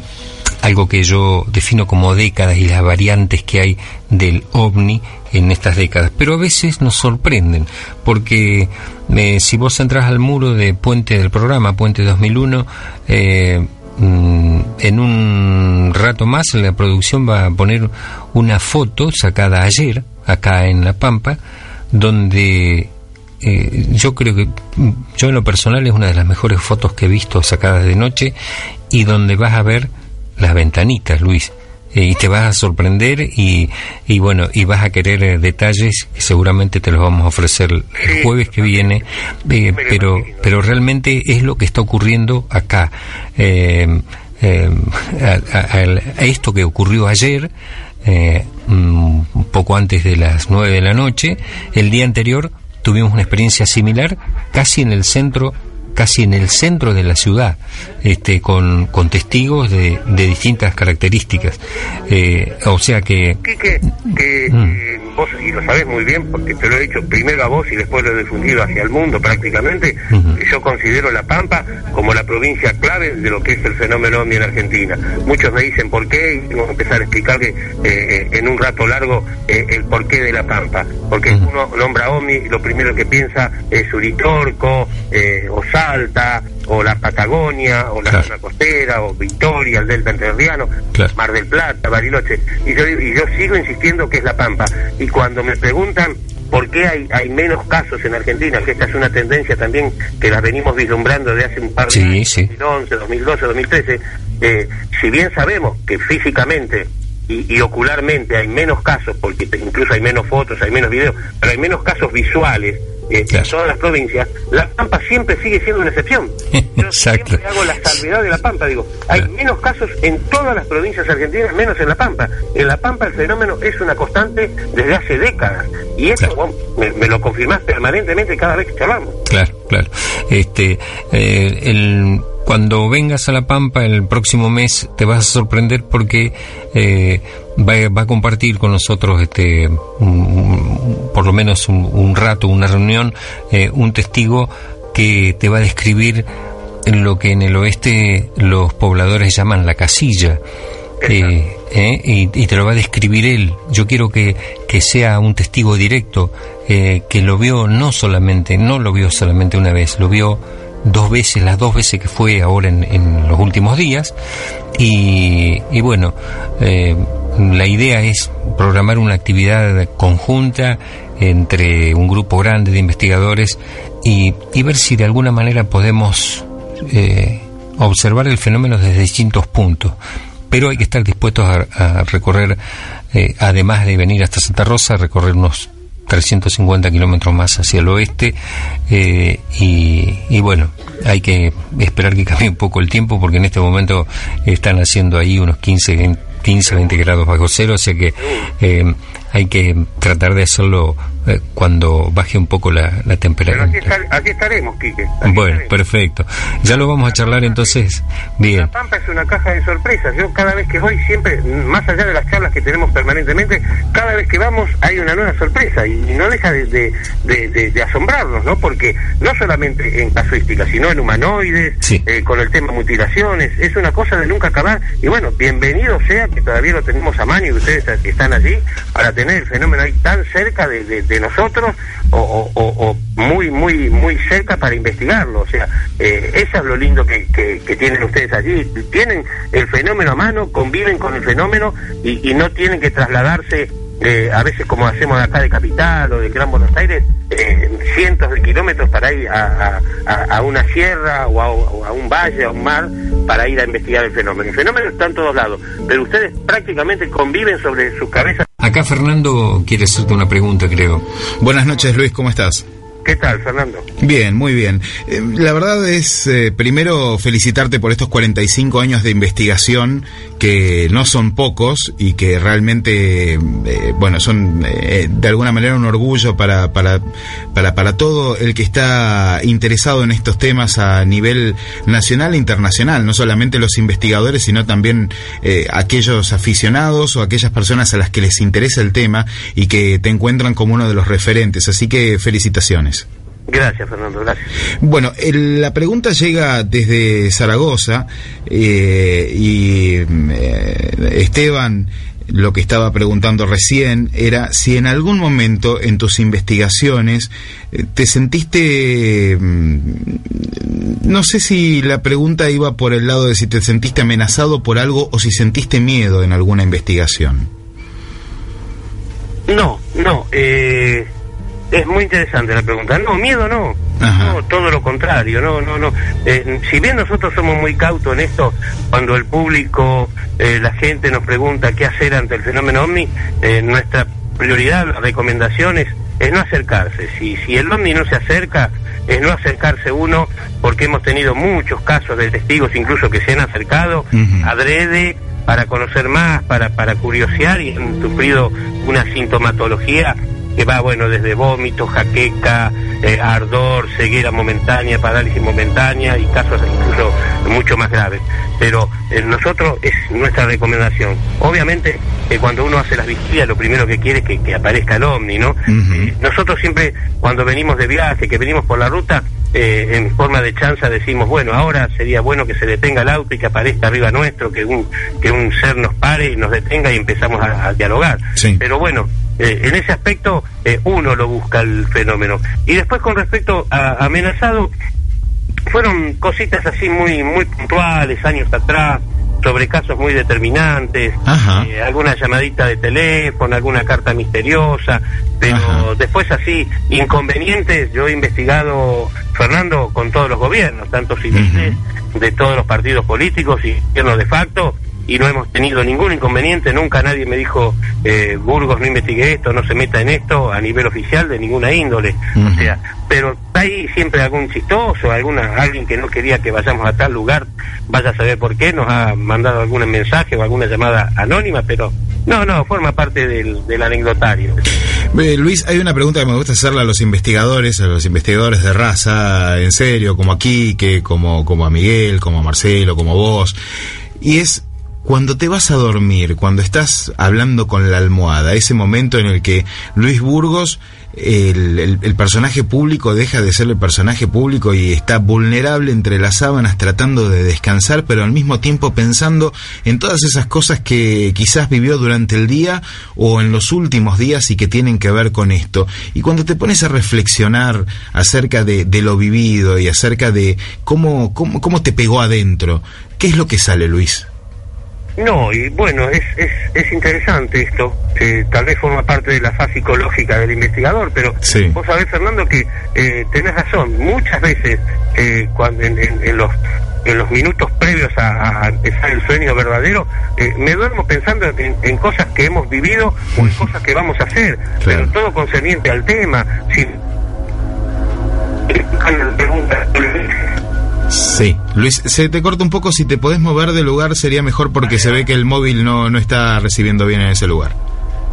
algo que yo defino como décadas y las variantes que hay del ovni en estas décadas. Pero a veces nos sorprenden, porque eh, si vos entras al muro de Puente del programa, Puente 2001, eh, mm, en un rato más la producción va a poner una foto sacada ayer, acá en La Pampa, donde eh, yo creo que yo en lo personal es una de las mejores fotos que he visto sacadas de noche y donde vas a ver las ventanitas, Luis. eh, y te vas a sorprender y, y bueno, y vas a querer eh, detalles que seguramente te los vamos a ofrecer el jueves que viene, eh, pero, pero realmente es lo que está ocurriendo acá. Eh, eh, a, a- al- a esto que ocurrió ayer, eh, mm, un poco antes de las nueve de la noche, el día anterior tuvimos una experiencia similar casi en el centro casi en el centro de la ciudad, este, con, con testigos de, de distintas características. Eh, o sea que... Que eh, vos, y lo sabés muy bien, porque te lo he dicho primero a vos y después lo he difundido hacia el mundo prácticamente, yo considero La Pampa como la provincia clave de lo que es el fenómeno OVNI en Argentina. Muchos me dicen por qué y tengo que empezar a explicar que, eh, en un rato largo eh, el porqué de La Pampa. Porque uno nombra OVNI y lo primero que piensa es Uritorco, eh, o Salta, o la Patagonia, o la zona costera, o Victoria, el Delta Entrerriano, Mar del Plata, Bariloche. Y yo, y yo sigo insistiendo que es La Pampa. Y cuando me preguntan por qué hay, hay menos casos en Argentina, que esta es una tendencia también que la venimos vislumbrando de hace un par de Sí, años, sí. 2011, 2012, 2013, eh, si bien sabemos que físicamente y, y ocularmente hay menos casos, porque incluso hay menos fotos, hay menos videos, pero hay menos casos visuales eh, en todas las provincias, La Pampa siempre sigue siendo una excepción. Exacto. Siempre hago la salvedad de La Pampa, digo, hay menos casos en todas las provincias argentinas, menos en La Pampa. En La Pampa el fenómeno es una constante desde hace décadas, y eso vos me, me lo confirmás permanentemente cada vez que charlamos. Claro, claro. Este, eh, el, cuando vengas a La Pampa el próximo mes te vas a sorprender porque eh, va, va a compartir con nosotros, este, un- por lo menos un, un rato, una reunión, eh, un testigo que te va a describir lo que en el oeste los pobladores llaman la casilla. Eh, eh, y, y te lo va a describir él. Yo quiero que, que sea un testigo directo, eh, que lo vio no solamente, no lo vio solamente una vez, lo vio dos veces, las dos veces que fue ahora en, en los últimos días. Y, y bueno, eh, la idea es programar una actividad conjunta entre un grupo grande de investigadores y, y ver si de alguna manera podemos eh, observar el fenómeno desde distintos puntos. Pero hay que estar dispuestos a, recorrer, eh, además de venir hasta Santa Rosa, recorrer unos 350 kilómetros más hacia el oeste. eh, y, y bueno, hay que esperar que cambie un poco el tiempo porque en este momento están haciendo ahí unos 15, 20, 15 20 grados bajo cero, o sea que eh, hay que tratar de hacerlo eh, cuando baje un poco la, la Pero temperatura. aquí, estar- aquí estaremos, Quique. aquí Bueno, estaremos. perfecto. Ya lo vamos a charlar entonces. Bien. La Pampa es una caja de sorpresas. Yo cada vez que voy, siempre, más allá de las charlas que tenemos permanentemente, cada vez que vamos hay una nueva sorpresa y, no deja de, de- de- de- de asombrarnos, ¿no? Porque no solamente en casuística, sino en humanoides, Sí. eh, con el tema mutilaciones, es una cosa de nunca acabar. Y bueno, bienvenido sea que todavía lo tenemos a mano y ustedes que están allí para tener el fenómeno ahí tan cerca de, nosotros o, muy, muy, muy cerca para investigarlo. O sea, eh, eso es lo lindo que, que- tienen ustedes allí. Tienen el fenómeno a mano, conviven con el fenómeno y no tienen que trasladarse. Eh, a veces como hacemos acá de Capital o del Gran Buenos Aires, eh, cientos de kilómetros para ir a, a- a- a una sierra o a, o a un valle, a un mar, para ir a investigar el fenómeno. El fenómeno está en todos lados, pero ustedes prácticamente conviven sobre sus cabezas. Acá Fernando quiere hacerte una pregunta, creo. Buenas noches, Luis, ¿cómo estás? ¿Qué tal, Fernando? Bien, muy bien. Eh, la verdad es, eh, primero, felicitarte por estos 45 años de investigación, que no son pocos y que realmente, eh, bueno, son de alguna manera un orgullo para, para, para, para todo el que está interesado en estos temas a nivel nacional e internacional, no solamente los investigadores, sino también aquellos aficionados o aquellas personas a las que les interesa el tema y que te encuentran como uno de los referentes. Así que felicitaciones. Gracias, Fernando, gracias. Bueno, el- la pregunta llega desde Zaragoza eh, y eh, Esteban lo que estaba preguntando recién era si en algún momento en tus investigaciones eh, te sentiste, mm, no sé si la pregunta iba por el lado de si te sentiste amenazado por algo o si sentiste miedo en alguna investigación. No, no, eh, es muy interesante la pregunta. No, miedo no. Ajá. No, todo lo contrario, no, no, no. Eh, si bien nosotros somos muy cautos en esto, cuando el público, eh, la gente nos pregunta qué hacer ante el fenómeno ovni, eh, nuestra prioridad, la recomendación es, no acercarse. Si, si el ovni no se acerca, es no acercarse uno, porque hemos tenido muchos casos de testigos incluso que se han acercado adrede para conocer más, para, para curiosear y han sufrido una sintomatología que va, bueno, desde vómitos, jaqueca, eh, ardor, ceguera momentánea, parálisis momentánea y casos incluso mucho más graves. Pero eh, nosotros es nuestra recomendación. Obviamente, eh, cuando uno hace las vigilias, lo primero que quiere es que, que aparezca el ovni, ¿no? Nosotros siempre, cuando venimos de viaje, que venimos por la ruta, eh, en forma de chanza decimos, bueno, ahora sería bueno que se detenga el auto y que aparezca arriba nuestro, que un, que un ser nos pare y nos detenga y empezamos a, a dialogar. Sí. Pero bueno, eh, en ese aspecto eh, uno lo busca el fenómeno. Y después con respecto a amenazado, fueron cositas así muy muy puntuales años atrás sobre casos muy determinantes eh, alguna llamadita de teléfono alguna carta misteriosa pero Ajá. después así inconvenientes yo he investigado Fernando con todos los gobiernos tanto civiles de todos los partidos políticos y gobiernos de facto y no hemos tenido ningún inconveniente, nunca nadie me dijo, eh, Burgos no investigue esto, no se meta en esto a nivel oficial de ninguna índole. Ujú. O sea, pero hay siempre algún chistoso, alguna alguien que no quería que vayamos a tal lugar, vaya a saber por qué, nos ha mandado algún mensaje o alguna llamada anónima, pero no, no, forma parte del, del anecdotario. Eh, Luis, hay una pregunta que me gusta hacerle a los investigadores, a los investigadores de raza, en serio, como aquí, que como, como a Miguel, como a Marcelo, como vos, y es cuando te vas a dormir, cuando estás hablando con la almohada, ese momento en el que Luis Burgos, el, personaje público, deja de ser el personaje público y está vulnerable entre las sábanas tratando de descansar, pero al mismo tiempo pensando en todas esas cosas que quizás vivió durante el día o en los últimos días y que tienen que ver con esto. Y cuando te pones a reflexionar acerca de, de lo vivido y acerca de cómo, cómo, cómo te pegó adentro, ¿qué es lo que sale, Luis? No, y bueno, es, es, es interesante esto, eh, tal vez forma parte de la fase psicológica del investigador, pero Sí. vos sabés, Fernando, que eh, tenés razón, muchas veces eh, cuando en, en- en los en los minutos previos a, a empezar el sueño verdadero, eh, me duermo pensando en, en cosas que hemos vivido o en cosas que vamos a hacer, pero todo concerniente al tema. Si, Sí. Luis, se te corta un poco, si te podés mover de lugar sería mejor porque se ve que el móvil no, no está recibiendo bien en ese lugar.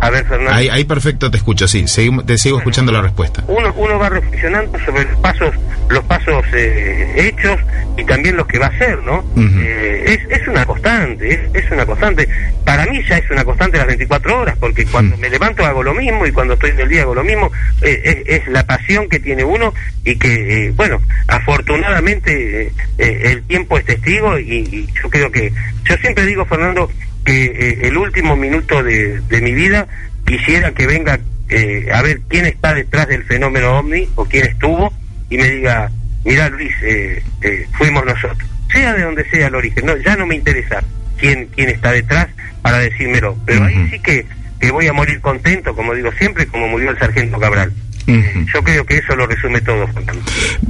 A ver, Fernando. Ahí, ahí perfecto te escucho, sí. Seguimos- te sigo escuchando la respuesta. uno uno va reflexionando sobre los pasos los pasos eh, hechos y también los que va a hacer no. Eh, es, es una constante es, es una constante para mí ya es una constante las 24 horas porque cuando me levanto hago lo mismo y cuando estoy en el día hago lo mismo Eh, es, es la pasión que tiene uno y que eh, bueno afortunadamente el tiempo es testigo y, y yo creo que yo siempre digo Fernando que eh, el último minuto de, de mi vida quisiera que venga eh, a ver quién está detrás del fenómeno ovni o quién estuvo y me diga, mira Luis, eh, eh, fuimos nosotros. Sea de donde sea el origen, no, ya no me interesa quién, quién está detrás para decírmelo, pero ahí sí que, que voy a morir contento, como digo siempre, como murió el sargento Cabral. Yo creo que eso lo resume todo.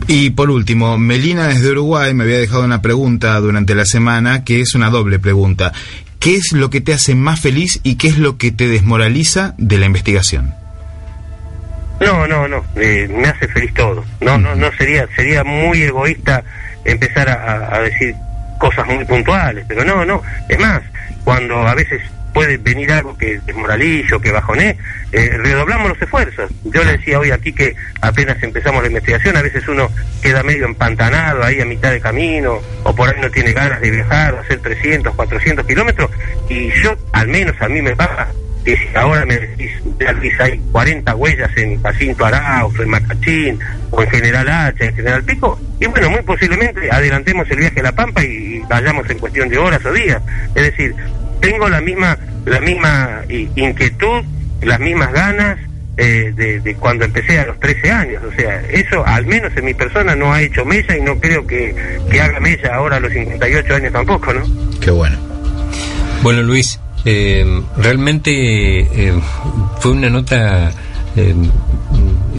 Y por último, Melina desde Uruguay me había dejado una pregunta durante la semana que es una doble pregunta. ¿Qué es lo que te hace más feliz y qué es lo que te desmoraliza de la investigación? No, no, no, eh, me hace feliz todo. No, no, no sería, sería muy egoísta empezar a, a- decir cosas muy puntuales, pero no, no. Es más, cuando a veces puede venir algo que desmoralizo, que bajoné, eh, redoblamos los esfuerzos. Yo le decía hoy aquí que apenas empezamos la investigación, a veces uno queda medio empantanado ahí a mitad de camino, o por ahí no tiene ganas de viajar, hacer 300, 400 kilómetros, y yo, al menos a mí me pasa, que si ahora me decís, hay 40 huellas en Jacinto Arauz, en Macachín, o en General Hacha, en General Pico, y bueno, muy posiblemente adelantemos el viaje a La Pampa y vayamos en cuestión de horas o días. Es decir, tengo la misma, la misma i- inquietud, las mismas ganas eh, de, de cuando empecé a los 13 años. O sea, eso al menos en mi persona no ha hecho mella y no creo que, que haga mella ahora a los 58 años tampoco, ¿no? Qué bueno. Bueno, Luis, eh, realmente eh, fue una nota eh,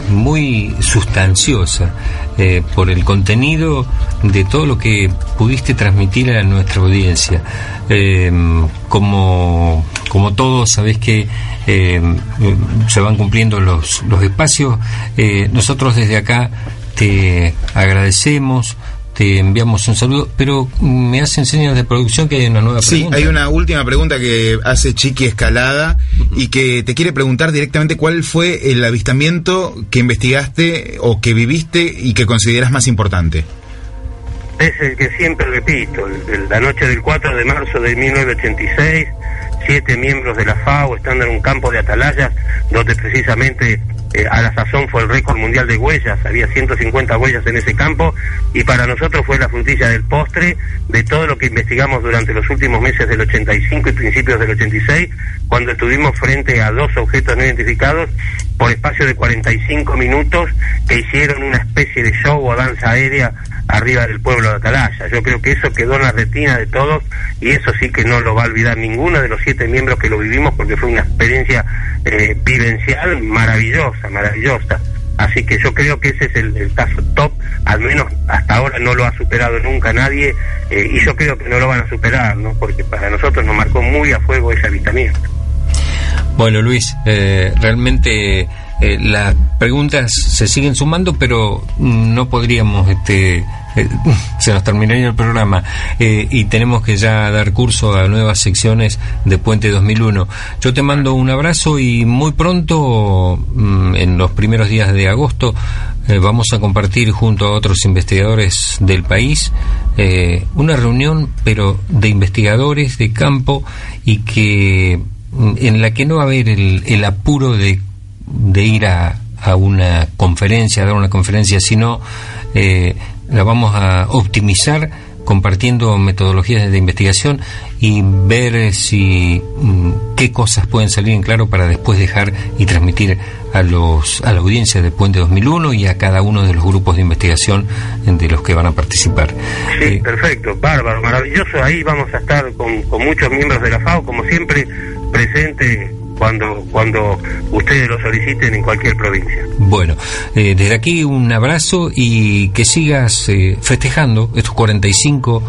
muy sustanciosa eh, por el contenido de todo lo que pudiste transmitir a nuestra audiencia. Eh, como, como todos, sabés que eh, se van cumpliendo los, los espacios. Eh, nosotros desde acá te agradecemos. Te enviamos un saludo, pero mm, me hacen señas de producción que hay una nueva Sí, pregunta. hay una última pregunta que hace Chiqui Escalada y que te quiere preguntar directamente cuál fue el avistamiento que investigaste o que viviste y que consideras más importante. es el que siempre repito, el la noche del 4 de marzo de 1986, siete miembros de la FAO están en un campo de atalayas donde precisamente eh, a la sazón fue el récord mundial de huellas, había 150 huellas en ese campo y para nosotros fue la frutilla del postre de todo lo que investigamos durante los últimos meses del 85 y principios del 86, cuando estuvimos frente a dos objetos no identificados por espacio de 45 minutos que hicieron una especie de show o danza aérea arriba del pueblo de Atalaya. Yo creo que eso quedó en la retina de todos y eso sí que no lo va a olvidar ninguno de los siete miembros que lo vivimos porque fue una experiencia eh, vivencial maravillosa, maravillosa. Así que yo creo que ese es el, caso top, al menos hasta ahora no lo ha superado nunca nadie eh, y yo creo que no lo van a superar, ¿no? Porque para nosotros nos marcó muy a fuego ese avistamiento. Bueno, Luis, eh, realmente eh, las preguntas se siguen sumando, pero mm, no podríamos, este, eh, se nos terminaría el programa eh, y tenemos que ya dar curso a nuevas secciones de Puente 2001. Yo te mando un abrazo y muy pronto, mm, en los primeros días de agosto, vamos a compartir junto a otros investigadores del país una reunión, pero de investigadores de campo y que mm, en la que no va a haber el apuro de, de ir a, a una conferencia, a dar una conferencia, sino eh, la vamos a optimizar compartiendo metodologías de investigación y ver si mm, qué cosas pueden salir en claro para después dejar y transmitir a los a la audiencia de Puente 2001 y a cada uno de los grupos de investigación de los que van a participar. Sí, Eh, perfecto, bárbaro, maravilloso. Ahí vamos a estar con, con muchos miembros de la FAO, como siempre, presente cuando, cuando ustedes lo soliciten en cualquier provincia. Bueno, eh, desde aquí un abrazo y que sigas eh, festejando estos 45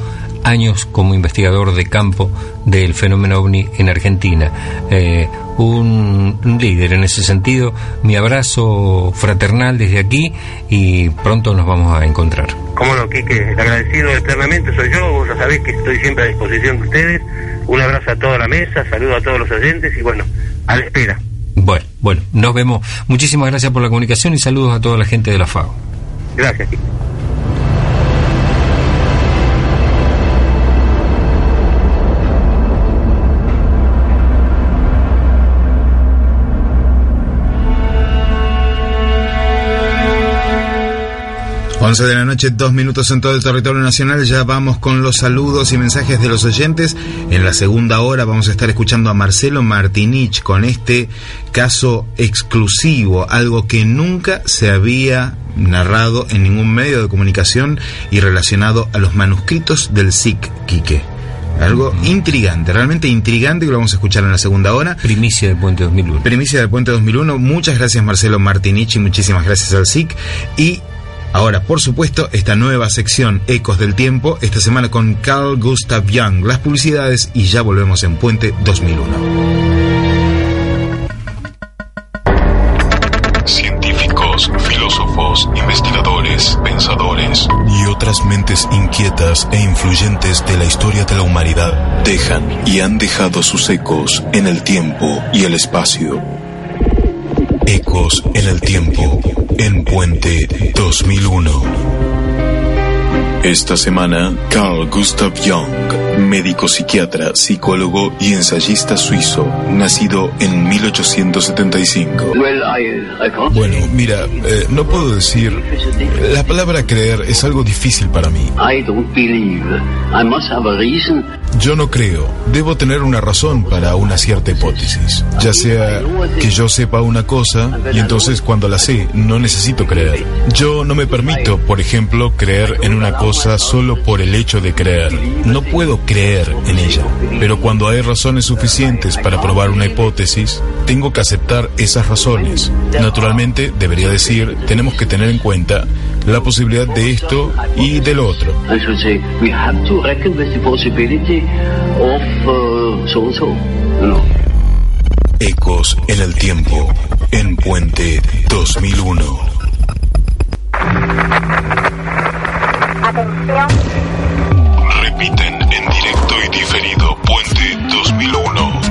años como investigador de campo del fenómeno ovni en Argentina. Eh, un, un líder en ese sentido. Mi abrazo fraternal desde aquí y pronto nos vamos a encontrar. Cómo no, Quique, el agradecido eternamente soy yo, vos ya sabés que estoy siempre a disposición de ustedes. Un abrazo a toda la mesa, saludo a todos los oyentes y bueno, a la espera. Bueno, bueno, nos vemos. Muchísimas gracias por la comunicación y saludos a toda la gente de la FAO. Gracias. 11 de la noche, dos minutos en todo el territorio nacional. Ya vamos con los saludos y mensajes de los oyentes. En la segunda hora vamos a estar escuchando a Marcelo Martinich con este caso exclusivo, algo que nunca se había narrado en ningún medio de comunicación y relacionado a los manuscritos del SIC Quique. Algo intrigante, realmente intrigante que lo vamos a escuchar en la segunda hora. Primicia del Puente 2001. Primicia del Puente 2001. Muchas gracias Marcelo Martinich y muchísimas gracias al SIC. Y Ahora, por supuesto, esta nueva sección Ecos del Tiempo, esta semana con Carl Gustav Jung, las publicidades y ya volvemos en Puente 2001. Científicos, filósofos, investigadores, pensadores y otras mentes inquietas e influyentes de la historia de la humanidad dejan y han dejado sus ecos en el tiempo y el espacio. Ecos en el tiempo, en Puente 2001. Esta semana, Carl Gustav Jung, médico psiquiatra, psicólogo y ensayista suizo, nacido en 1875. Bueno, mira, eh, no puedo decir... La palabra creer es algo difícil para mí. Yo no creo. Debo tener una razón para una cierta hipótesis. Ya sea que yo sepa una cosa y entonces cuando la sé no necesito creer. Yo no me permito, por ejemplo, creer en una cosa solo por el hecho de creer. No puedo creer en ella. Pero cuando hay razones suficientes para probar una hipótesis, tengo que aceptar esas razones. Naturalmente, debería decir, tenemos que tener en cuenta la posibilidad de esto y del otro. Ecos en el tiempo, en Puente 2001. Repiten en directo y diferido Puente 2001.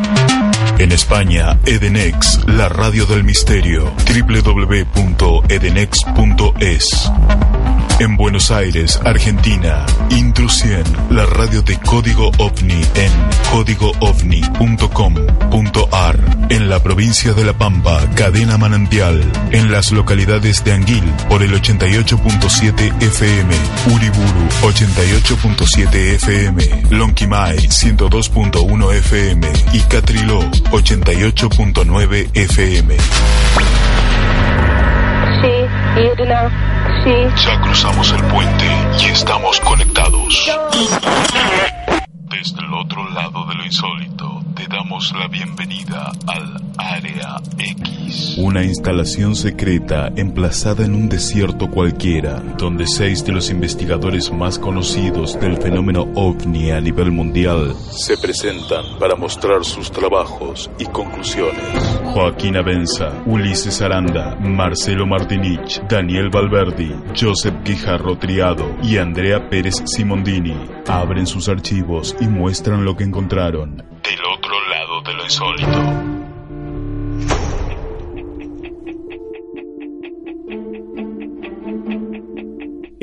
En España, Edenex, la radio del misterio, www.edenex.es. En Buenos Aires, Argentina, Intrusión, la radio de Código OVNI en códigoovni.com.ar. En la provincia de La Pampa, Cadena Manantial. En las localidades de Anguil, por el 88.7 FM, Uriburu, 88.7 FM, Lonquimay, 102.1 FM y Catriló, 88.9 FM. Ya cruzamos el puente y estamos conectados. Desde el otro lado de lo insólito, te damos la bienvenida al Área X. Una instalación secreta emplazada en un desierto cualquiera, donde seis de los investigadores más conocidos del fenómeno ovni a nivel mundial se presentan para mostrar sus trabajos y conclusiones. Joaquín Abenza, Ulises Aranda, Marcelo Martinich, Daniel Valverdi, Joseph Guijarro Triado y Andrea Pérez Simondini abren sus archivos y muestran lo que encontraron. Del otro lado de lo insólito.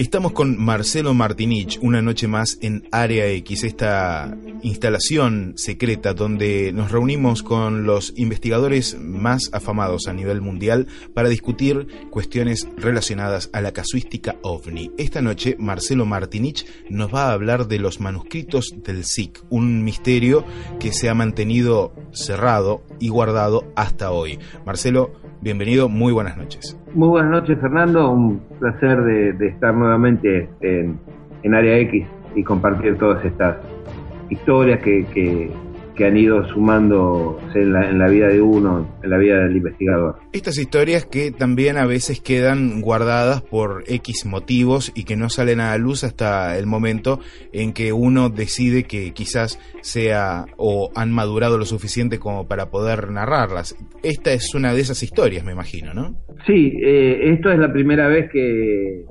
Estamos con Marcelo Martinich, una noche más en Área X, esta instalación secreta donde nos reunimos con los investigadores más afamados a nivel mundial para discutir cuestiones relacionadas a la casuística ovni. Esta noche Marcelo Martinich nos va a hablar de los manuscritos del SIC, un misterio que se ha mantenido cerrado y guardado hasta hoy. Marcelo, bienvenido, muy buenas noches. Muy buenas noches, Fernando. Un placer de, estar nuevamente en, en Área X y compartir todas estas historias que, que, que han ido sumándose en la, en la vida de uno, en la vida del investigador. Estas historias que también a veces quedan guardadas por X motivos y que no salen a la luz hasta el momento en que uno decide que quizás sea o han madurado lo suficiente como para poder narrarlas. Esta es una de esas historias, me imagino, ¿no? Sí, eh, esto es la primera vez que,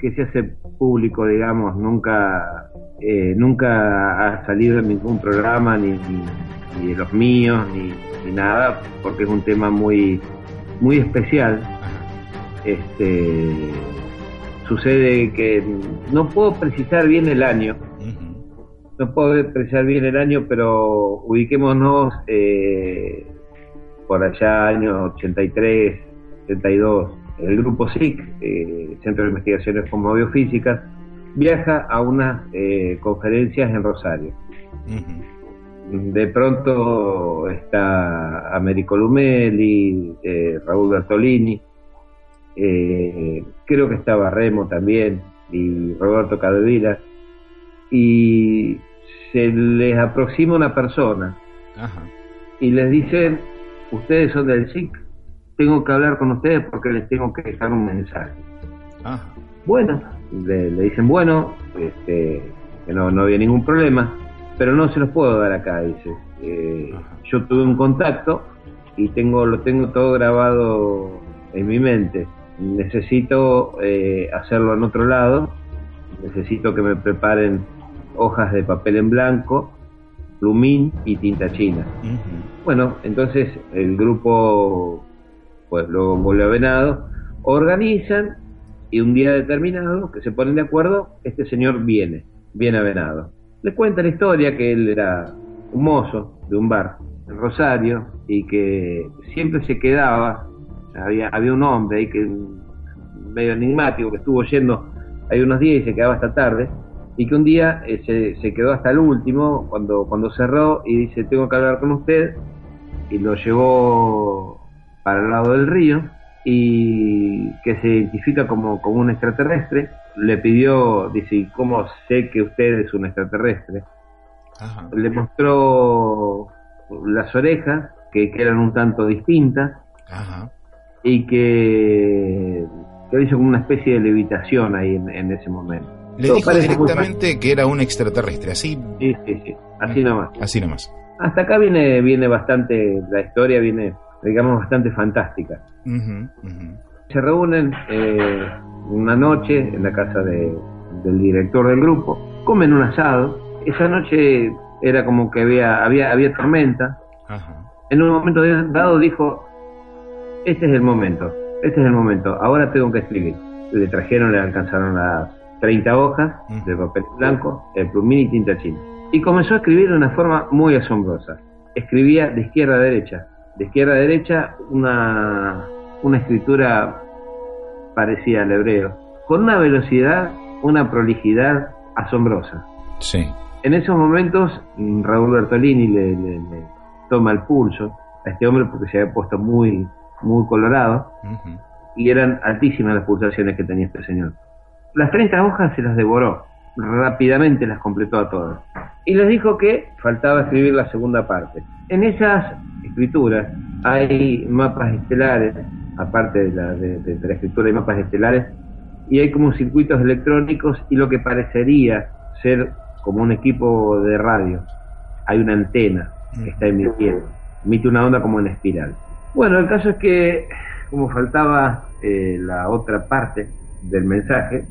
que se hace público, digamos, nunca eh, nunca ha salido en ningún programa, ni, ni, ni de los míos, ni, ni nada, porque es un tema muy, muy especial. Este, sucede que no puedo precisar bien el año, no puedo precisar bien el año, pero ubiquémonos eh, por allá, año 83, 82. El grupo SIC, eh, Centro de Investigaciones como Biofísicas, viaja a unas eh, conferencias en Rosario. De pronto está Américo Lumelli, eh, Raúl Bertolini, eh, creo que estaba Remo también y Roberto Cadevila y se les aproxima una persona y les dicen ustedes son del SIC tengo que hablar con ustedes porque les tengo que dejar un mensaje. Bueno le, le dicen bueno este, que no, no había ningún problema pero no se los puedo dar acá dice. Eh, yo tuve un contacto y tengo lo tengo todo grabado en mi mente. Necesito eh, hacerlo en otro lado, necesito que me preparen hojas de papel en blanco, plumín y tinta china. Bueno, entonces el grupo, pues a Venado, organizan y un día determinado, que se ponen de acuerdo, este señor viene, viene a Venado. Le cuenta la historia que él era un mozo de un bar en Rosario y que siempre se quedaba había, había un hombre ahí que medio enigmático que estuvo yendo ahí unos días y se quedaba hasta tarde y que un día eh, se, se quedó hasta el último cuando, cuando cerró y dice tengo que hablar con usted y lo llevó para el lado del río y que se identifica como, como un extraterrestre le pidió, dice, "¿Y ¿cómo sé que usted es un extraterrestre? Le mostró las orejas, que, que eran un tanto distintas, y que, que hizo como una especie de levitación ahí en, en ese momento. Le dijo directamente que era un extraterrestre, así. Sí, sí, sí, así nomás. Así nomás. Hasta acá viene, viene bastante, la historia viene, digamos, bastante fantástica. Ujú, ujú. Se reúnen eh, una noche en la casa de- del director del grupo, comen un asado. Esa noche era como que había, había, había tormenta. En un momento dado dijo, este es el momento, este es el momento, ahora tengo que escribir. Le trajeron, le alcanzaron las 30 hojas de papel blanco, el plumín y tinta china. Y comenzó a escribir de una forma muy asombrosa. Escribía de izquierda a derecha, de izquierda a derecha una, una escritura parecida al hebreo, con una velocidad, una prolijidad asombrosa. Sí. En esos momentos, Raúl Bertolini le, le- le toma el pulso a este hombre porque se había puesto muy, muy colorado y eran altísimas las pulsaciones que tenía este señor. Las 30 hojas se las devoró, rápidamente las completó a todas. Y les dijo que faltaba escribir la segunda parte. En esas escrituras hay mapas estelares, aparte de la, de- de- escritura hay mapas estelares, y hay como circuitos electrónicos y lo que parecería ser como un equipo de radio. Hay una antena que está emitiendo, emite una onda como en espiral. Bueno, el caso es que como faltaba eh, la otra parte del mensaje,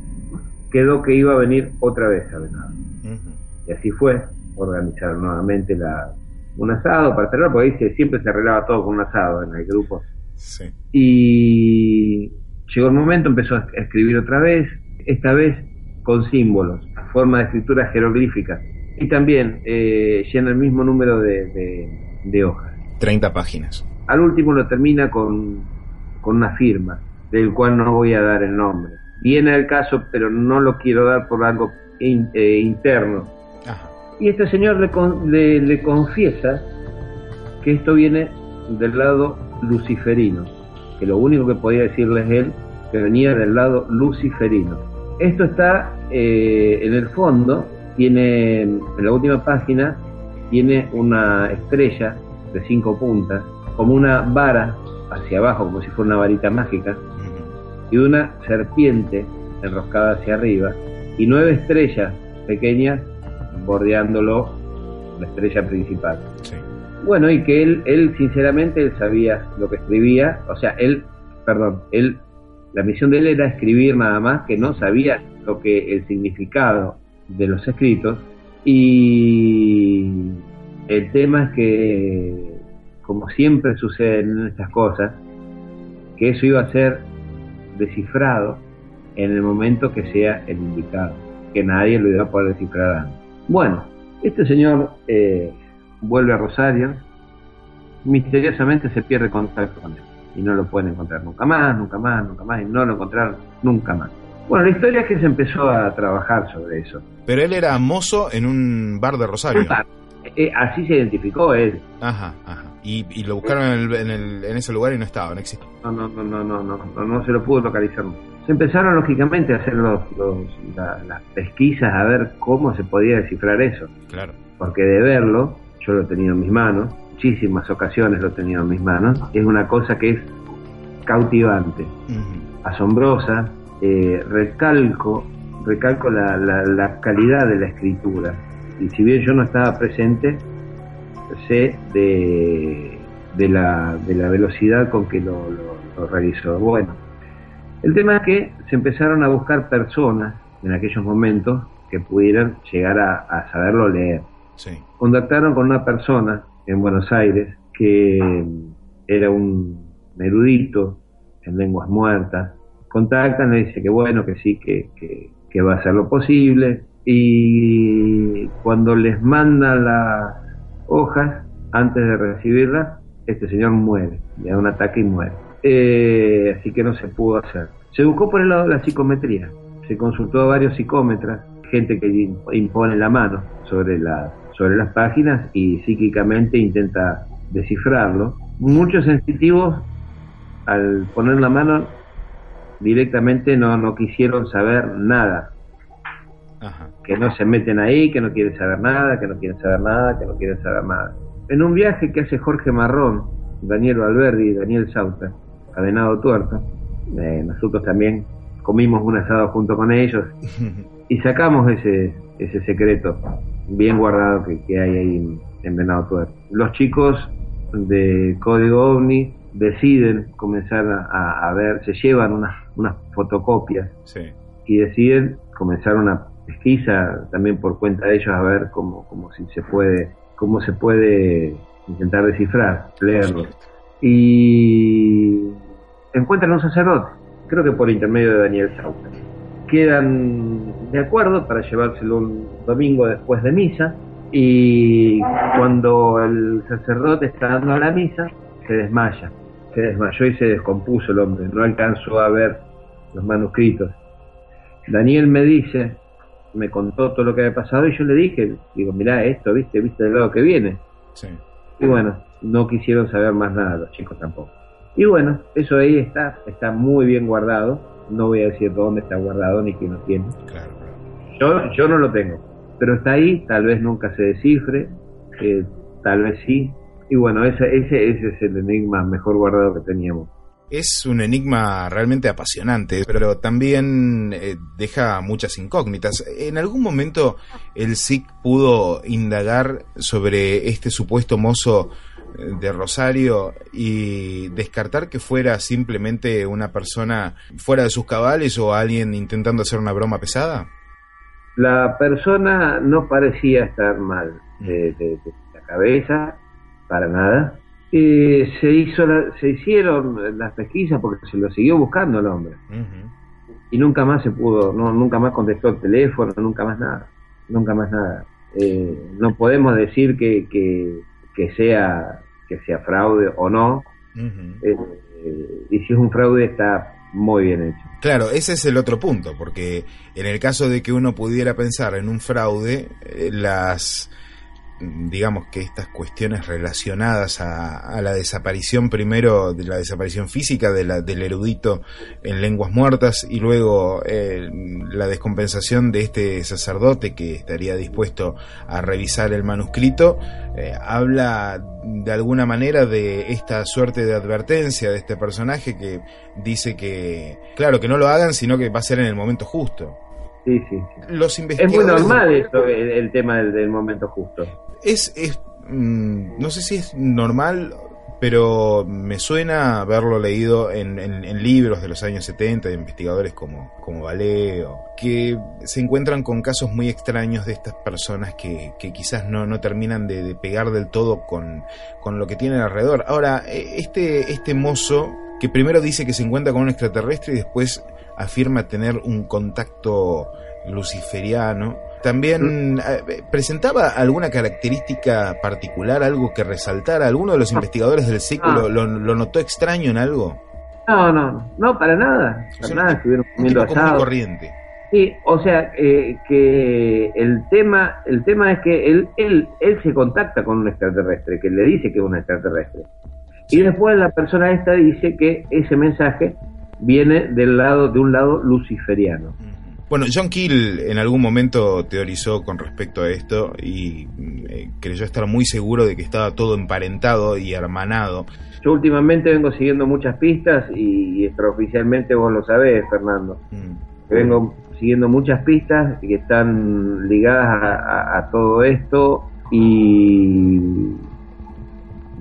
quedó que iba a venir otra vez a Venado. Y así fue, organizaron nuevamente la, un asado para cerrar, porque ahí se- siempre se arreglaba todo con un asado en el grupo. Sí. Y llegó el momento, empezó a escribir otra vez, esta vez con símbolos, forma de escritura jeroglífica. Y también eh, llena el mismo número de, de- de hojas. 30 páginas. Al último lo termina con, con una firma, del cual no voy a dar el nombre. Viene el caso, pero no lo quiero dar por algo in- eh, interno. Y este señor le, con- le- le confiesa que esto viene del lado luciferino, que lo único que podía decirles él, que venía del lado luciferino. Esto está eh, en el fondo, tiene en la última página, tiene una estrella de cinco puntas, como una vara hacia abajo, como si fuera una varita mágica, y una serpiente enroscada hacia arriba, y nueve estrellas pequeñas bordeándolo, la estrella principal. Bueno, y que él, él sinceramente, él sabía lo que escribía, o sea, él, perdón, él La misión de él era escribir nada más, que no sabía lo que el significado de los escritos. Y el tema es que, como siempre sucede en estas cosas, que eso iba a ser descifrado en el momento que sea el indicado, que nadie lo iba a poder descifrar antes. Bueno, este señor eh, vuelve a Rosario, misteriosamente se pierde contacto con él y no lo pueden encontrar nunca más, nunca más, nunca más, y no lo encontraron nunca más. Bueno, la historia es que se empezó a trabajar sobre eso. Pero él era mozo en un bar de Rosario. Eh, así se identificó él. Ajá, ajá. Y, y lo buscaron en, el- en, el- en ese lugar y no estaba, no existía. No, no, no, no, no, no, no, se lo pudo localizar. Se empezaron lógicamente a hacer los, los- la- las pesquisas a ver cómo se podía descifrar eso. Claro. Porque de verlo, yo lo he tenido en mis manos, muchísimas ocasiones lo he tenido en mis manos, es una cosa que es cautivante, asombrosa, eh, recalco, recalco la, la, la calidad de la escritura. Y si bien yo no estaba presente, sé de, de, la, de la velocidad con que lo, lo- lo realizó. Bueno, el tema es que se empezaron a buscar personas en aquellos momentos que pudieran llegar a, a saberlo leer. Sí. Contactaron con una persona en Buenos Aires que era un erudito en lenguas muertas. Contactan, le dice que bueno, que sí, que, que, que va a hacer lo posible. Y cuando les mandan las hojas, antes de recibirlas, este señor muere, le da un ataque y muere. Eh, así que no se pudo hacer. Se buscó por el lado de la psicometría. Se consultó a varios psicómetras, gente que im- impone la mano sobre, la, sobre las páginas y psíquicamente intenta descifrarlo. Muchos sensitivos, al poner la mano, directamente no, no quisieron saber nada. Que no se meten ahí, que no quieren saber nada, que no quieren saber nada, que no quieren saber nada. En un viaje que hace Jorge Marrón, Daniel Valverdi y Daniel Sauter, a Venado Tuerto, eh, nosotros también comimos un asado junto con ellos y sacamos ese, ese secreto bien guardado que, que hay ahí en, en Venado Tuerto. Los chicos de Código OVNI deciden comenzar a, a ver, se llevan unas, unas fotocopias Sí. y deciden comenzar una pesquisa también por cuenta de ellos a ver cómo, cómo si se puede, cómo se puede intentar descifrar, leerlo. Y encuentran un sacerdote, creo que por intermedio de Daniel Sauter. Quedan de acuerdo para llevárselo un domingo después de misa y cuando el sacerdote está dando la misa se desmaya, se desmayó y se descompuso el hombre, no alcanzó a ver los manuscritos. Daniel me dice, me contó todo lo que había pasado y yo le dije, digo, mirá esto, viste, viste del lado que viene. Sí. Y bueno, no quisieron saber más nada los chicos tampoco. Y bueno, eso ahí está, está muy bien guardado. No voy a decir dónde está guardado ni quién lo tiene. Yo, yo no lo tengo, pero está ahí, tal vez nunca se descifre, eh, tal vez sí. Y bueno, ese, ese, ese es el enigma mejor guardado que teníamos. Es un enigma realmente apasionante, pero también eh, deja muchas incógnitas. ¿En algún momento el SIC pudo indagar sobre este supuesto mozo eh, de Rosario y descartar que fuera simplemente una persona fuera de sus cabales o alguien intentando hacer una broma pesada? La persona no parecía estar mal de, de- de la cabeza, para nada. Eh, se, hizo la- se hicieron las pesquisas porque se lo siguió buscando el hombre. Y nunca más se pudo, no, nunca más contestó el teléfono, nunca más nada. Nunca más nada. Eh, no podemos decir que, que, que sea, que sea fraude o no. Eh, eh, y si es un fraude está muy bien hecho. Claro, ese es el otro punto, porque en el caso de que uno pudiera pensar en un fraude, las digamos que estas cuestiones relacionadas a, a la desaparición primero de la desaparición física de la, del erudito en lenguas muertas y luego eh, la descompensación de este sacerdote que estaría dispuesto a revisar el manuscrito eh, habla de alguna manera de esta suerte de advertencia de este personaje que dice que claro que no lo hagan sino que va a ser en el momento justo Sí, sí. los Es muy investigadores normal esto, el, el tema del, del momento justo. Es, es mm, no sé si es normal pero me suena haberlo leído en, en- libros de los años 70 de investigadores como, como que se encuentran con casos muy extraños de estas personas que, que quizás no, no terminan de, de pegar del todo con, con lo que tienen alrededor. Ahora, eh, este, este mozo que primero dice que se encuentra con un extraterrestre y después afirma tener un contacto luciferiano. También eh, presentaba alguna característica particular, algo que resaltara. ¿Alguno de los investigadores del ciclo Ah. lo, lo notó extraño en algo? No, no, no, para nada. Para nada, estuvieron comiendo asado. corriente. Sí, o sea, eh, que el tema, el tema es que él, él, él se contacta con un extraterrestre, que le dice que es un extraterrestre. Y después la persona esta dice que ese mensaje viene del lado, de un lado luciferiano. Bueno, John Keel en algún momento teorizó con respecto a esto y eh, creyó estar muy seguro de que estaba todo emparentado y hermanado. Yo últimamente vengo siguiendo muchas pistas y, extraoficialmente vos lo sabés, Fernando. Mm. Vengo siguiendo muchas pistas que están ligadas a, a- a todo esto y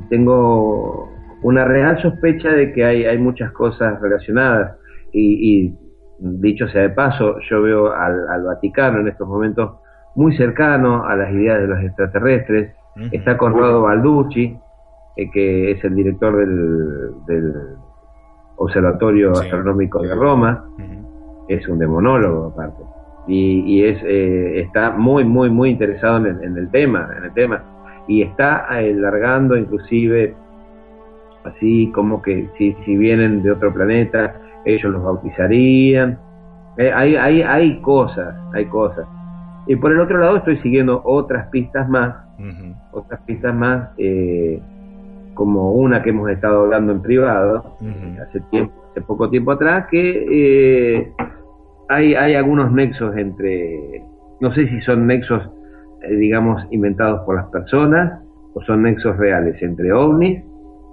tengo una real sospecha de que hay, hay muchas cosas relacionadas y, y dicho sea de paso, yo veo al, al Vaticano en estos momentos muy cercano a las ideas de los extraterrestres. Está Conrado Balducci, eh, que es el director del, del Observatorio Astronómico de Roma, es un demonólogo aparte, y, y es eh, está muy muy muy interesado en el, en el tema, en el tema, y está eh, largando inclusive así como que si, si vienen de otro planeta ellos los bautizarían, Eh, hay, hay, hay cosas, hay cosas. Y por el otro lado estoy siguiendo otras pistas más, otras pistas más, eh, como una que hemos estado hablando en privado, hace tiempo, hace poco tiempo atrás, que eh, hay, hay algunos nexos entre, no sé si son nexos, eh, digamos, inventados por las personas, o son nexos reales entre ovnis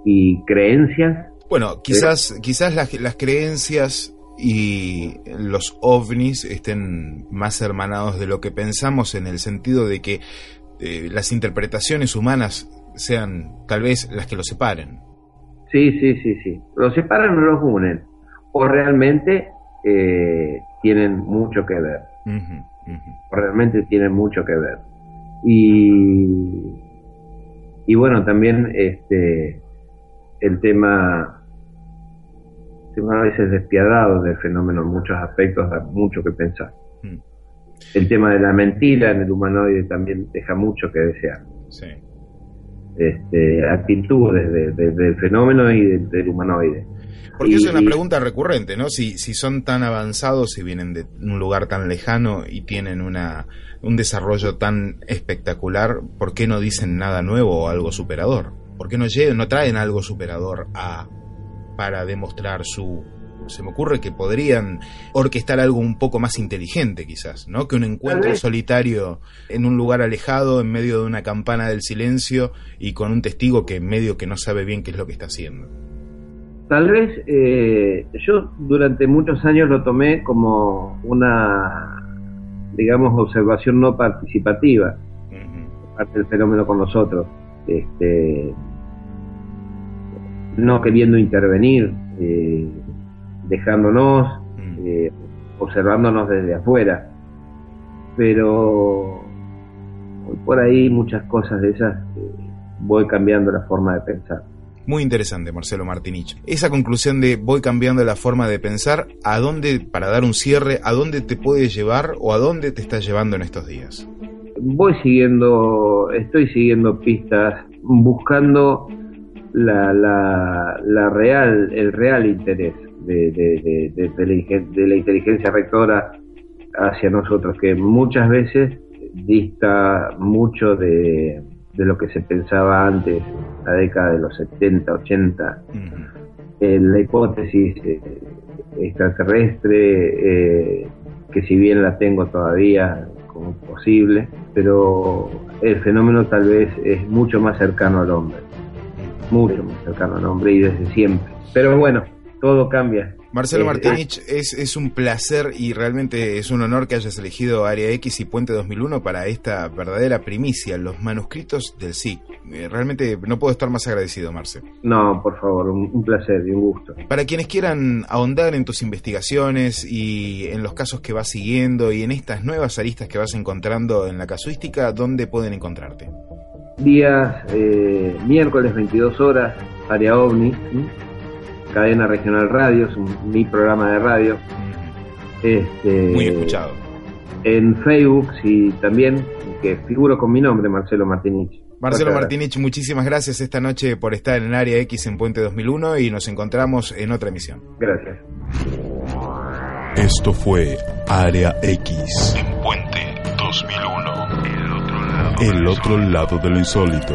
y creencias. Bueno, quizás, quizás las, las creencias y los ovnis estén más hermanados de lo que pensamos en el sentido de que eh, las interpretaciones humanas sean tal vez las que los separen. Sí, sí, sí, sí. Los separan o los unen. O realmente eh, tienen mucho que ver. O realmente tienen mucho que ver. Y, y bueno, también este el tema, tema a veces despiadado del fenómeno en muchos aspectos da mucho que pensar. El tema de la mentira en el humanoide también deja mucho que desear. Sí. Este, actitud desde, desde el fenómeno y del, del humanoide. Porque Y- es una pregunta recurrente, ¿no? Si, si son tan avanzados y vienen de un lugar tan lejano y tienen una, un desarrollo tan espectacular, ¿por qué no dicen nada nuevo o algo superador? ¿Por qué no, llegan, no traen algo superador a, para demostrar su... Se me ocurre que podrían orquestar algo un poco más inteligente quizás, ¿no? Que un encuentro solitario en un lugar alejado, en medio de una campana del silencio y con un testigo que en medio que no sabe bien qué es lo que está haciendo. Tal vez eh, yo durante muchos años lo tomé como una, digamos, observación no participativa, parte del fenómeno con nosotros, este, no queriendo intervenir, eh, dejándonos, eh, observándonos desde afuera. Pero por ahí muchas cosas de esas eh, voy cambiando la forma de pensar. Muy interesante, Marcelo Martinich. Esa conclusión de voy cambiando la forma de pensar, ¿a dónde, para dar un cierre, a dónde te puede llevar o a dónde te está llevando en estos días? voy siguiendo, estoy siguiendo pistas, buscando la, la, la real, el real interés de, de, de, de- la, ingen- de la inteligencia rectora hacia nosotros, que muchas veces dista mucho de, de lo que se pensaba antes, la década de los 70, 80, eh, la hipótesis eh, extraterrestre, eh, que si bien la tengo todavía como posible, pero el fenómeno tal vez es mucho más cercano al hombre, mucho más cercano al hombre y desde siempre. Pero bueno, todo cambia. Marcelo Eh, Martinich, es, es un placer y realmente es un honor que hayas elegido Área X y Puente 2001 para esta verdadera primicia, los manuscritos del SIC. Eh, Realmente no puedo estar más agradecido, Marce. No, por favor, un, un placer y un gusto. Para quienes quieran ahondar en tus investigaciones y en los casos que vas siguiendo y en estas nuevas aristas que vas encontrando en la casuística, ¿dónde pueden encontrarte? Días eh, miércoles 22 horas, área OVNI, ¿sí? cadena regional radio, es un, mi programa de radio. Este, Muy escuchado. En Facebook, sí, también, que figuro con mi nombre, Marcelo Martinich. Marcelo Muchas Martinich, muchísimas gracias esta noche por estar en Área X en Puente 2001 y nos encontramos en otra emisión. Gracias. Esto fue Área X, En Puente 2001. El otro lado de lo insólito.